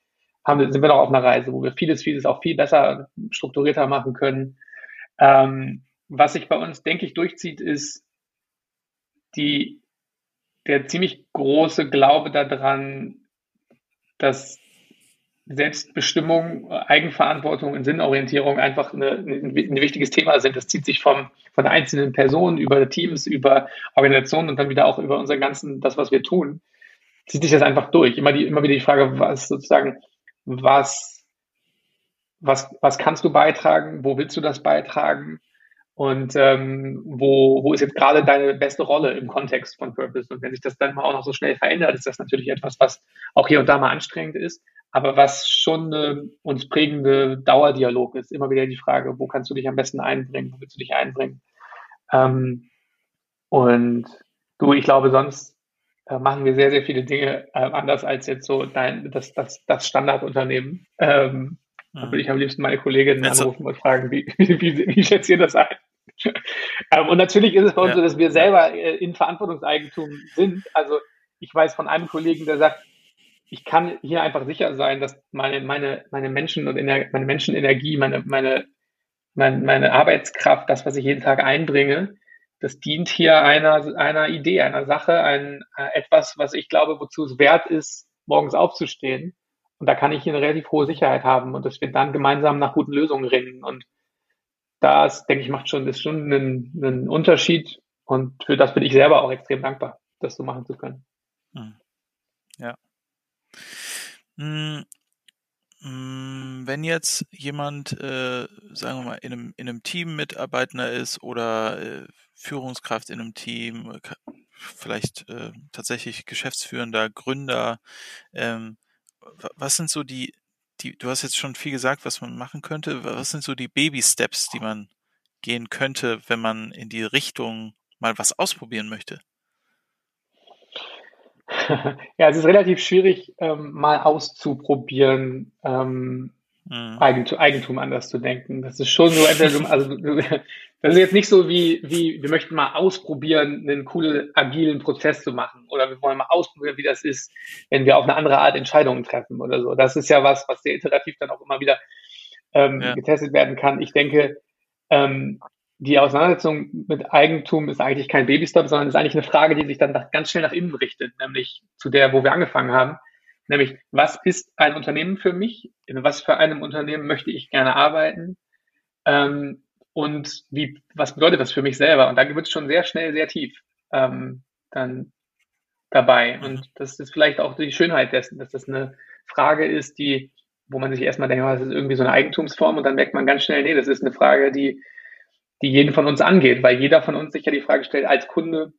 haben, sind wir noch auf einer Reise, wo wir vieles, vieles auch viel besser strukturierter machen können. Ähm, was sich bei uns, denke ich, durchzieht, ist die der ziemlich große Glaube daran, dass Selbstbestimmung, Eigenverantwortung und Sinnorientierung einfach eine, ein, ein wichtiges Thema sind. Das zieht sich vom, von einzelnen Person über Teams, über Organisationen und dann wieder auch über unser ganzen, das, was wir tun, zieht sich das einfach durch. Immer, die, immer wieder die Frage, was sozusagen, was, was, was kannst du beitragen? Wo willst du das beitragen? Und ähm, wo, wo ist jetzt gerade deine beste Rolle im Kontext von Purpose? Und wenn sich das dann mal auch noch so schnell verändert, ist das natürlich etwas, was auch hier und da mal anstrengend ist, aber was schon eine uns prägende Dauerdialog ist. Immer wieder die Frage, wo kannst du dich am besten einbringen? Wo willst du dich einbringen? Ähm, und du, ich glaube, sonst äh, machen wir sehr, sehr viele Dinge äh, anders als jetzt so dein, das, das, das Standardunternehmen. Ähm, da würde ich am liebsten meine Kollegin anrufen und fragen, wie, wie, wie, wie schätzt ihr das ein? Ähm, und natürlich ist es bei uns ja. so, dass wir selber äh, in Verantwortungseigentum sind. Also ich weiß von einem Kollegen, der sagt, ich kann hier einfach sicher sein, dass meine, meine, meine Menschen und Ener meine Menschenenergie, meine, meine, meine, meine Arbeitskraft, das, was ich jeden Tag einbringe, das dient hier einer, einer Idee, einer Sache, ein, äh, etwas, was ich glaube, wozu es wert ist, morgens aufzustehen. Und da kann ich hier eine relativ hohe Sicherheit haben und dass wir dann gemeinsam nach guten Lösungen ringen. Und das, denke ich, macht schon, ist schon einen, einen Unterschied. Und für das bin ich selber auch extrem dankbar, das so machen zu können. Hm. Ja. Hm, hm. Wenn jetzt jemand, äh, sagen wir mal, in einem, in einem Team Mitarbeitender ist oder äh, Führungskraft in einem Team, vielleicht äh, tatsächlich Geschäftsführender, Gründer, ähm, was sind so die, die, du hast jetzt schon viel gesagt, was man machen könnte. Was sind so die Baby-Steps, die man gehen könnte, wenn man in die Richtung mal was ausprobieren möchte? Ja, es ist relativ schwierig, ähm, mal auszuprobieren, ähm, mhm. Eigentum, Eigentum, anders zu denken. Das ist schon so, also das ist jetzt nicht so wie, wie wir möchten mal ausprobieren, einen coolen, agilen Prozess zu machen oder wir wollen mal ausprobieren, wie das ist, wenn wir auf eine andere Art Entscheidungen treffen oder so. Das ist ja was, was sehr iterativ dann auch immer wieder ähm, ja. getestet werden kann. Ich denke, ähm, die Auseinandersetzung mit Eigentum ist eigentlich kein Babystop, sondern ist eigentlich eine Frage, die sich dann ganz schnell nach innen richtet, nämlich zu der, wo wir angefangen haben. Nämlich, was ist ein Unternehmen für mich? In was für einem Unternehmen möchte ich gerne arbeiten? Ähm, und wie, was bedeutet das für mich selber? Und da wird es schon sehr schnell sehr tief ähm, dann dabei. Und das ist vielleicht auch die Schönheit dessen, dass das eine Frage ist, die, wo man sich erstmal denkt, oh, das ist irgendwie so eine Eigentumsform und dann merkt man ganz schnell, nee, das ist eine Frage, die, die jeden von uns angeht, weil jeder von uns sich ja die Frage stellt, als Kunde,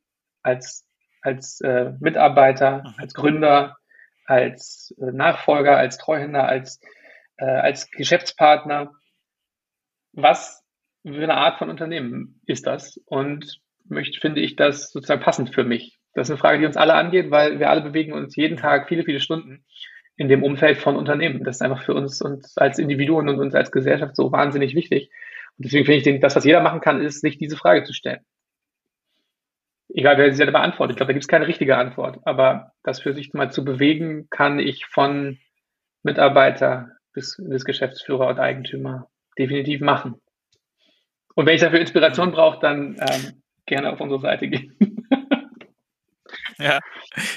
als, als äh, Mitarbeiter, mhm. als Gründer, als äh, Nachfolger, als Treuhänder, als, äh, als Geschäftspartner, was eine Art von Unternehmen ist das? Und möchte, finde ich das sozusagen passend für mich. Das ist eine Frage, die uns alle angeht, weil wir alle bewegen uns jeden Tag viele, viele Stunden in dem Umfeld von Unternehmen. Das ist einfach für uns, uns als Individuen und uns als Gesellschaft so wahnsinnig wichtig. Und deswegen finde ich, das, was jeder machen kann, ist, sich diese Frage zu stellen. Egal, wer sie selber beantwortet. Ich glaube, da gibt es keine richtige Antwort. Aber das für sich mal zu bewegen, kann ich von Mitarbeiter bis, bis Geschäftsführer und Eigentümer definitiv machen. Und wenn ich dafür Inspiration brauche, dann ähm, gerne auf unsere Seite gehen. Ja,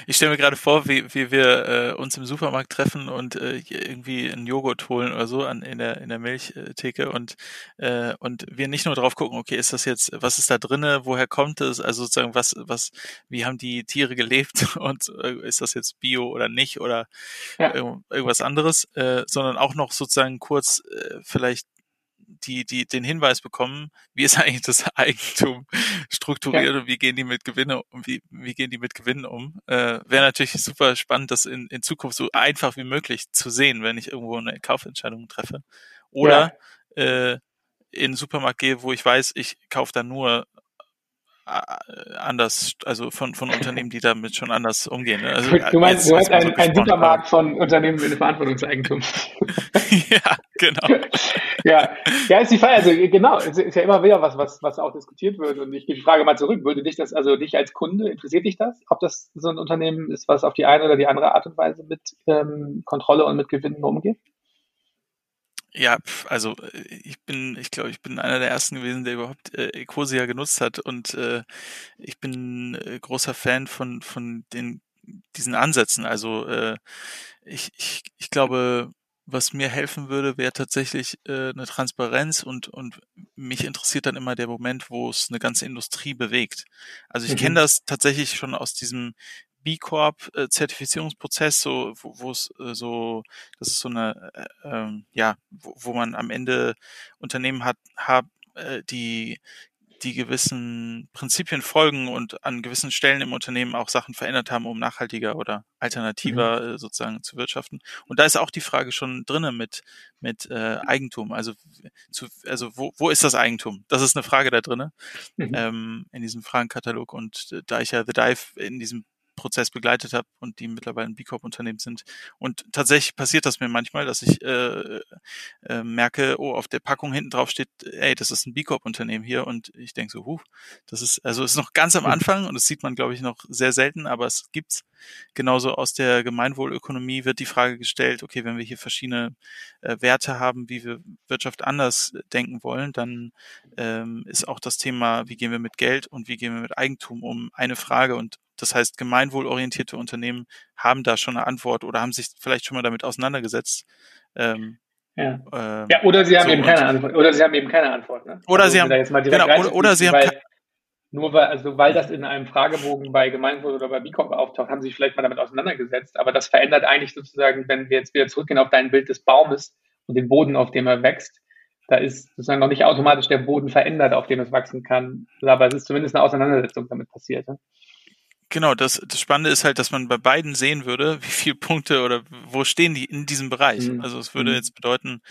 ich stelle mir gerade vor, wie, wie wir äh, uns im Supermarkt treffen und äh, irgendwie einen Joghurt holen oder so an, in der in der Milchtheke und äh, und wir nicht nur drauf gucken, okay, ist das jetzt, was ist da drinne, woher kommt es, also sozusagen was was, wie haben die Tiere gelebt und äh, ist das jetzt Bio oder nicht oder ja. irgendwas anderes, äh, sondern auch noch sozusagen kurz äh, vielleicht die, die den Hinweis bekommen, wie ist eigentlich das Eigentum strukturiert ja. und wie gehen die mit Gewinne um, wie, wie gehen die mit Gewinnen um. Äh, Wäre natürlich super spannend, das in, in Zukunft so einfach wie möglich zu sehen, wenn ich irgendwo eine Kaufentscheidung treffe. Oder ja. äh, in den Supermarkt gehe, wo ich weiß, ich kaufe da nur anders, also von, von Unternehmen, die damit schon anders umgehen. Ne? Also, du meinst, du meinst ein, ein Supermarkt von Unternehmen mit Verantwortungseigentum. ja, genau. ja, ja, ist die Frage, also genau, es ist ja immer wieder was, was, was auch diskutiert wird. Und ich gebe die Frage mal zurück. Würde dich das, also dich als Kunde, interessiert dich das? Ob das so ein Unternehmen ist, was auf die eine oder die andere Art und Weise mit ähm, Kontrolle und mit Gewinnen umgeht? Ja, also äh, ich bin, ich glaube, ich bin einer der ersten gewesen, der überhaupt äh, Ecosia genutzt hat und äh, ich bin äh, großer Fan von von den diesen Ansätzen. Also äh, ich, ich, ich glaube, was mir helfen würde, wäre tatsächlich äh, eine Transparenz und und mich interessiert dann immer der Moment, wo es eine ganze Industrie bewegt. Also ich mhm. kenne das tatsächlich schon aus diesem B Corp äh, Zertifizierungsprozess, so wo es äh, so, das ist so eine, äh, ähm, ja, wo, wo man am Ende Unternehmen hat, hat äh, die die gewissen Prinzipien folgen und an gewissen Stellen im Unternehmen auch Sachen verändert haben, um nachhaltiger oder alternativer mhm. äh, sozusagen zu wirtschaften. Und da ist auch die Frage schon drinnen mit mit äh, Eigentum. Also zu, also wo, wo ist das Eigentum? Das ist eine Frage da drinnen mhm. ähm, in diesem Fragenkatalog. Und äh, da ich ja The Dive in diesem Prozess begleitet habe und die mittlerweile ein B Corp Unternehmen sind. Und tatsächlich passiert das mir manchmal, dass ich äh, äh, merke, oh, auf der Packung hinten drauf steht, ey, das ist ein B Corp Unternehmen hier und ich denke so, huh, das ist also ist noch ganz am mhm. Anfang und das sieht man glaube ich noch sehr selten, aber es gibt's. Genauso aus der Gemeinwohlökonomie wird die Frage gestellt, okay, wenn wir hier verschiedene äh, Werte haben, wie wir Wirtschaft anders denken wollen, dann ähm, ist auch das Thema, wie gehen wir mit Geld und wie gehen wir mit Eigentum um, eine Frage und das heißt, gemeinwohlorientierte Unternehmen haben da schon eine Antwort oder haben sich vielleicht schon mal damit auseinandergesetzt. Ähm, ja. Ähm, ja, oder sie haben so eben keine Antwort. Oder sie haben eben keine Antwort. Ne? Oder also, sie haben, genau, oder, oder sie haben, nur weil, also weil das in einem Fragebogen bei Gemeinwohl oder bei BICOP auftaucht, haben sie sich vielleicht mal damit auseinandergesetzt. Aber das verändert eigentlich sozusagen, wenn wir jetzt wieder zurückgehen auf dein Bild des Baumes und den Boden, auf dem er wächst, da ist sozusagen noch nicht automatisch der Boden verändert, auf dem es wachsen kann. Aber es ist zumindest eine Auseinandersetzung damit passiert. Ne? Genau, das, das Spannende ist halt, dass man bei beiden sehen würde, wie viele Punkte oder wo stehen die in diesem Bereich. Mhm. Also es würde mhm. jetzt bedeuten,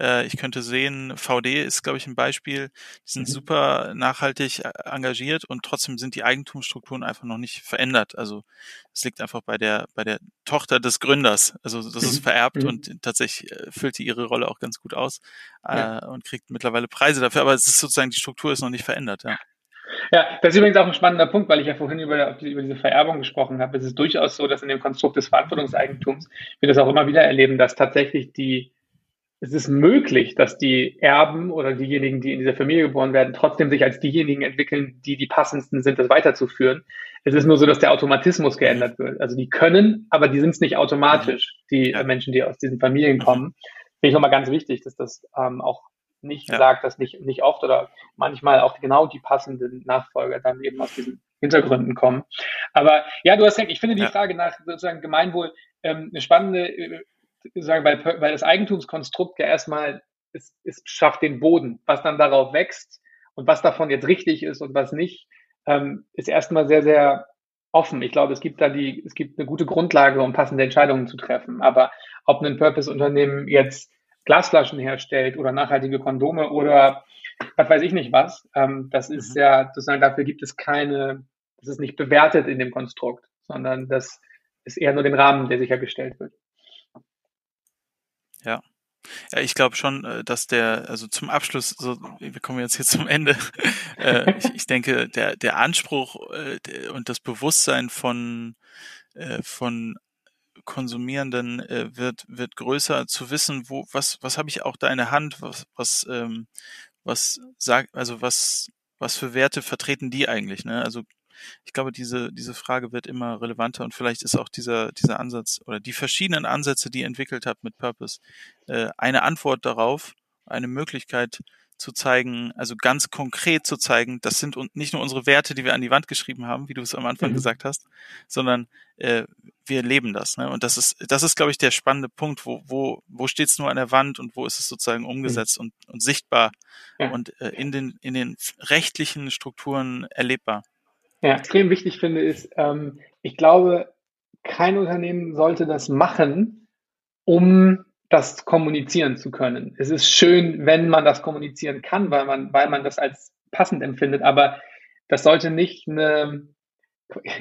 äh, ich könnte sehen, VD ist, glaube ich, ein Beispiel, die sind mhm. super nachhaltig äh, engagiert und trotzdem sind die Eigentumsstrukturen einfach noch nicht verändert. Also es liegt einfach bei der, bei der Tochter des Gründers. Also das ist mhm. vererbt mhm. und tatsächlich äh, füllt die ihre Rolle auch ganz gut aus äh, ja. und kriegt mittlerweile Preise dafür. Aber es ist sozusagen, die Struktur ist noch nicht verändert, ja. Ja, das ist übrigens auch ein spannender Punkt, weil ich ja vorhin über, über diese Vererbung gesprochen habe. Es ist durchaus so, dass in dem Konstrukt des Verantwortungseigentums wir das auch immer wieder erleben, dass tatsächlich die, es ist möglich, dass die Erben oder diejenigen, die in dieser Familie geboren werden, trotzdem sich als diejenigen entwickeln, die die passendsten sind, das weiterzuführen. Es ist nur so, dass der Automatismus geändert wird. Also die können, aber die sind es nicht automatisch, die ja. Menschen, die aus diesen Familien kommen. Finde ich nochmal ganz wichtig, dass das ähm, auch nicht ja. sagt, dass nicht, nicht oft oder manchmal auch genau die passenden Nachfolger dann eben aus diesen Hintergründen kommen. Aber ja, du hast recht, ich finde die ja. Frage nach sozusagen Gemeinwohl ähm, eine spannende, äh, sagen, weil, weil das Eigentumskonstrukt ja erstmal es, es schafft den Boden, was dann darauf wächst und was davon jetzt richtig ist und was nicht, ähm, ist erstmal sehr, sehr offen. Ich glaube, es gibt da die, es gibt eine gute Grundlage, um passende Entscheidungen zu treffen. Aber ob ein Purpose-Unternehmen jetzt Glasflaschen herstellt oder nachhaltige Kondome oder was weiß ich nicht was. Ähm, das ist mhm. ja sozusagen, dafür gibt es keine, das ist nicht bewertet in dem Konstrukt, sondern das ist eher nur den Rahmen, der sichergestellt wird. Ja. Ja, ich glaube schon, äh, dass der, also zum Abschluss, so, wir kommen jetzt hier zum Ende. äh, ich, ich, denke, der, der Anspruch äh, und das Bewusstsein von, äh, von Konsumierenden äh, wird, wird größer zu wissen, wo, was, was habe ich auch da in der Hand, was, was, ähm, was sagt, also was, was für Werte vertreten die eigentlich, ne? Also ich glaube, diese, diese Frage wird immer relevanter und vielleicht ist auch dieser, dieser Ansatz oder die verschiedenen Ansätze, die ihr entwickelt habt mit Purpose, äh, eine Antwort darauf, eine Möglichkeit zu zeigen, also ganz konkret zu zeigen, das sind nicht nur unsere Werte, die wir an die Wand geschrieben haben, wie du es am Anfang mhm. gesagt hast, sondern äh, wir leben das. Ne? Und das ist, das ist, glaube ich, der spannende Punkt, wo, wo, wo steht es nur an der Wand und wo ist es sozusagen umgesetzt mhm. und, und sichtbar ja. und äh, in, den, in den rechtlichen Strukturen erlebbar. Ja, extrem wichtig finde ist, ähm, ich glaube, kein Unternehmen sollte das machen, um das kommunizieren zu können. Es ist schön, wenn man das kommunizieren kann, weil man, weil man das als passend empfindet, aber das sollte nicht eine,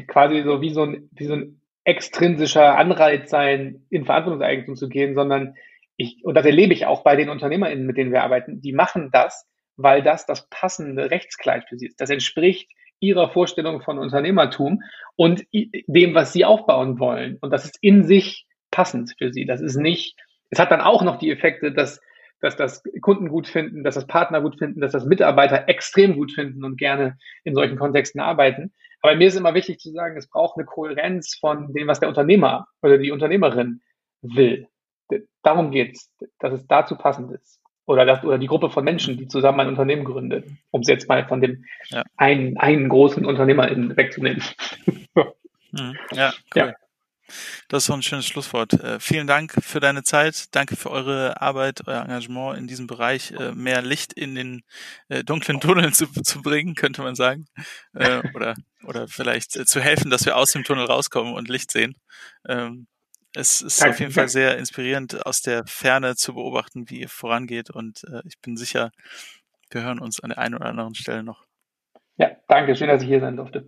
quasi so wie so ein, wie so ein extrinsischer Anreiz sein, in Verantwortungseigentum zu gehen, sondern ich, und das erlebe ich auch bei den UnternehmerInnen, mit denen wir arbeiten, die machen das, weil das das passende Rechtskleid für sie ist. Das entspricht ihrer Vorstellung von Unternehmertum und dem, was sie aufbauen wollen. Und das ist in sich passend für sie. Das ist nicht, es hat dann auch noch die Effekte, dass, dass das Kunden gut finden, dass das Partner gut finden, dass das Mitarbeiter extrem gut finden und gerne in solchen Kontexten arbeiten. Aber mir ist immer wichtig zu sagen, es braucht eine Kohärenz von dem, was der Unternehmer oder die Unternehmerin will. Darum geht es, dass es dazu passend ist oder, das, oder die Gruppe von Menschen, die zusammen ein Unternehmen gründet, um es jetzt mal von dem ja. einen, einen großen Unternehmer wegzunehmen. Mhm. ja, cool. Ja. Das ist so ein schönes Schlusswort. Äh, vielen Dank für deine Zeit. Danke für eure Arbeit, euer Engagement in diesem Bereich, äh, mehr Licht in den äh, dunklen Tunnel zu, zu bringen, könnte man sagen. Äh, oder, oder vielleicht äh, zu helfen, dass wir aus dem Tunnel rauskommen und Licht sehen. Ähm, es ist Danke. auf jeden Fall sehr inspirierend, aus der Ferne zu beobachten, wie ihr vorangeht. Und äh, ich bin sicher, wir hören uns an der einen oder anderen Stelle noch. Ja, danke. Schön, dass ich hier sein durfte.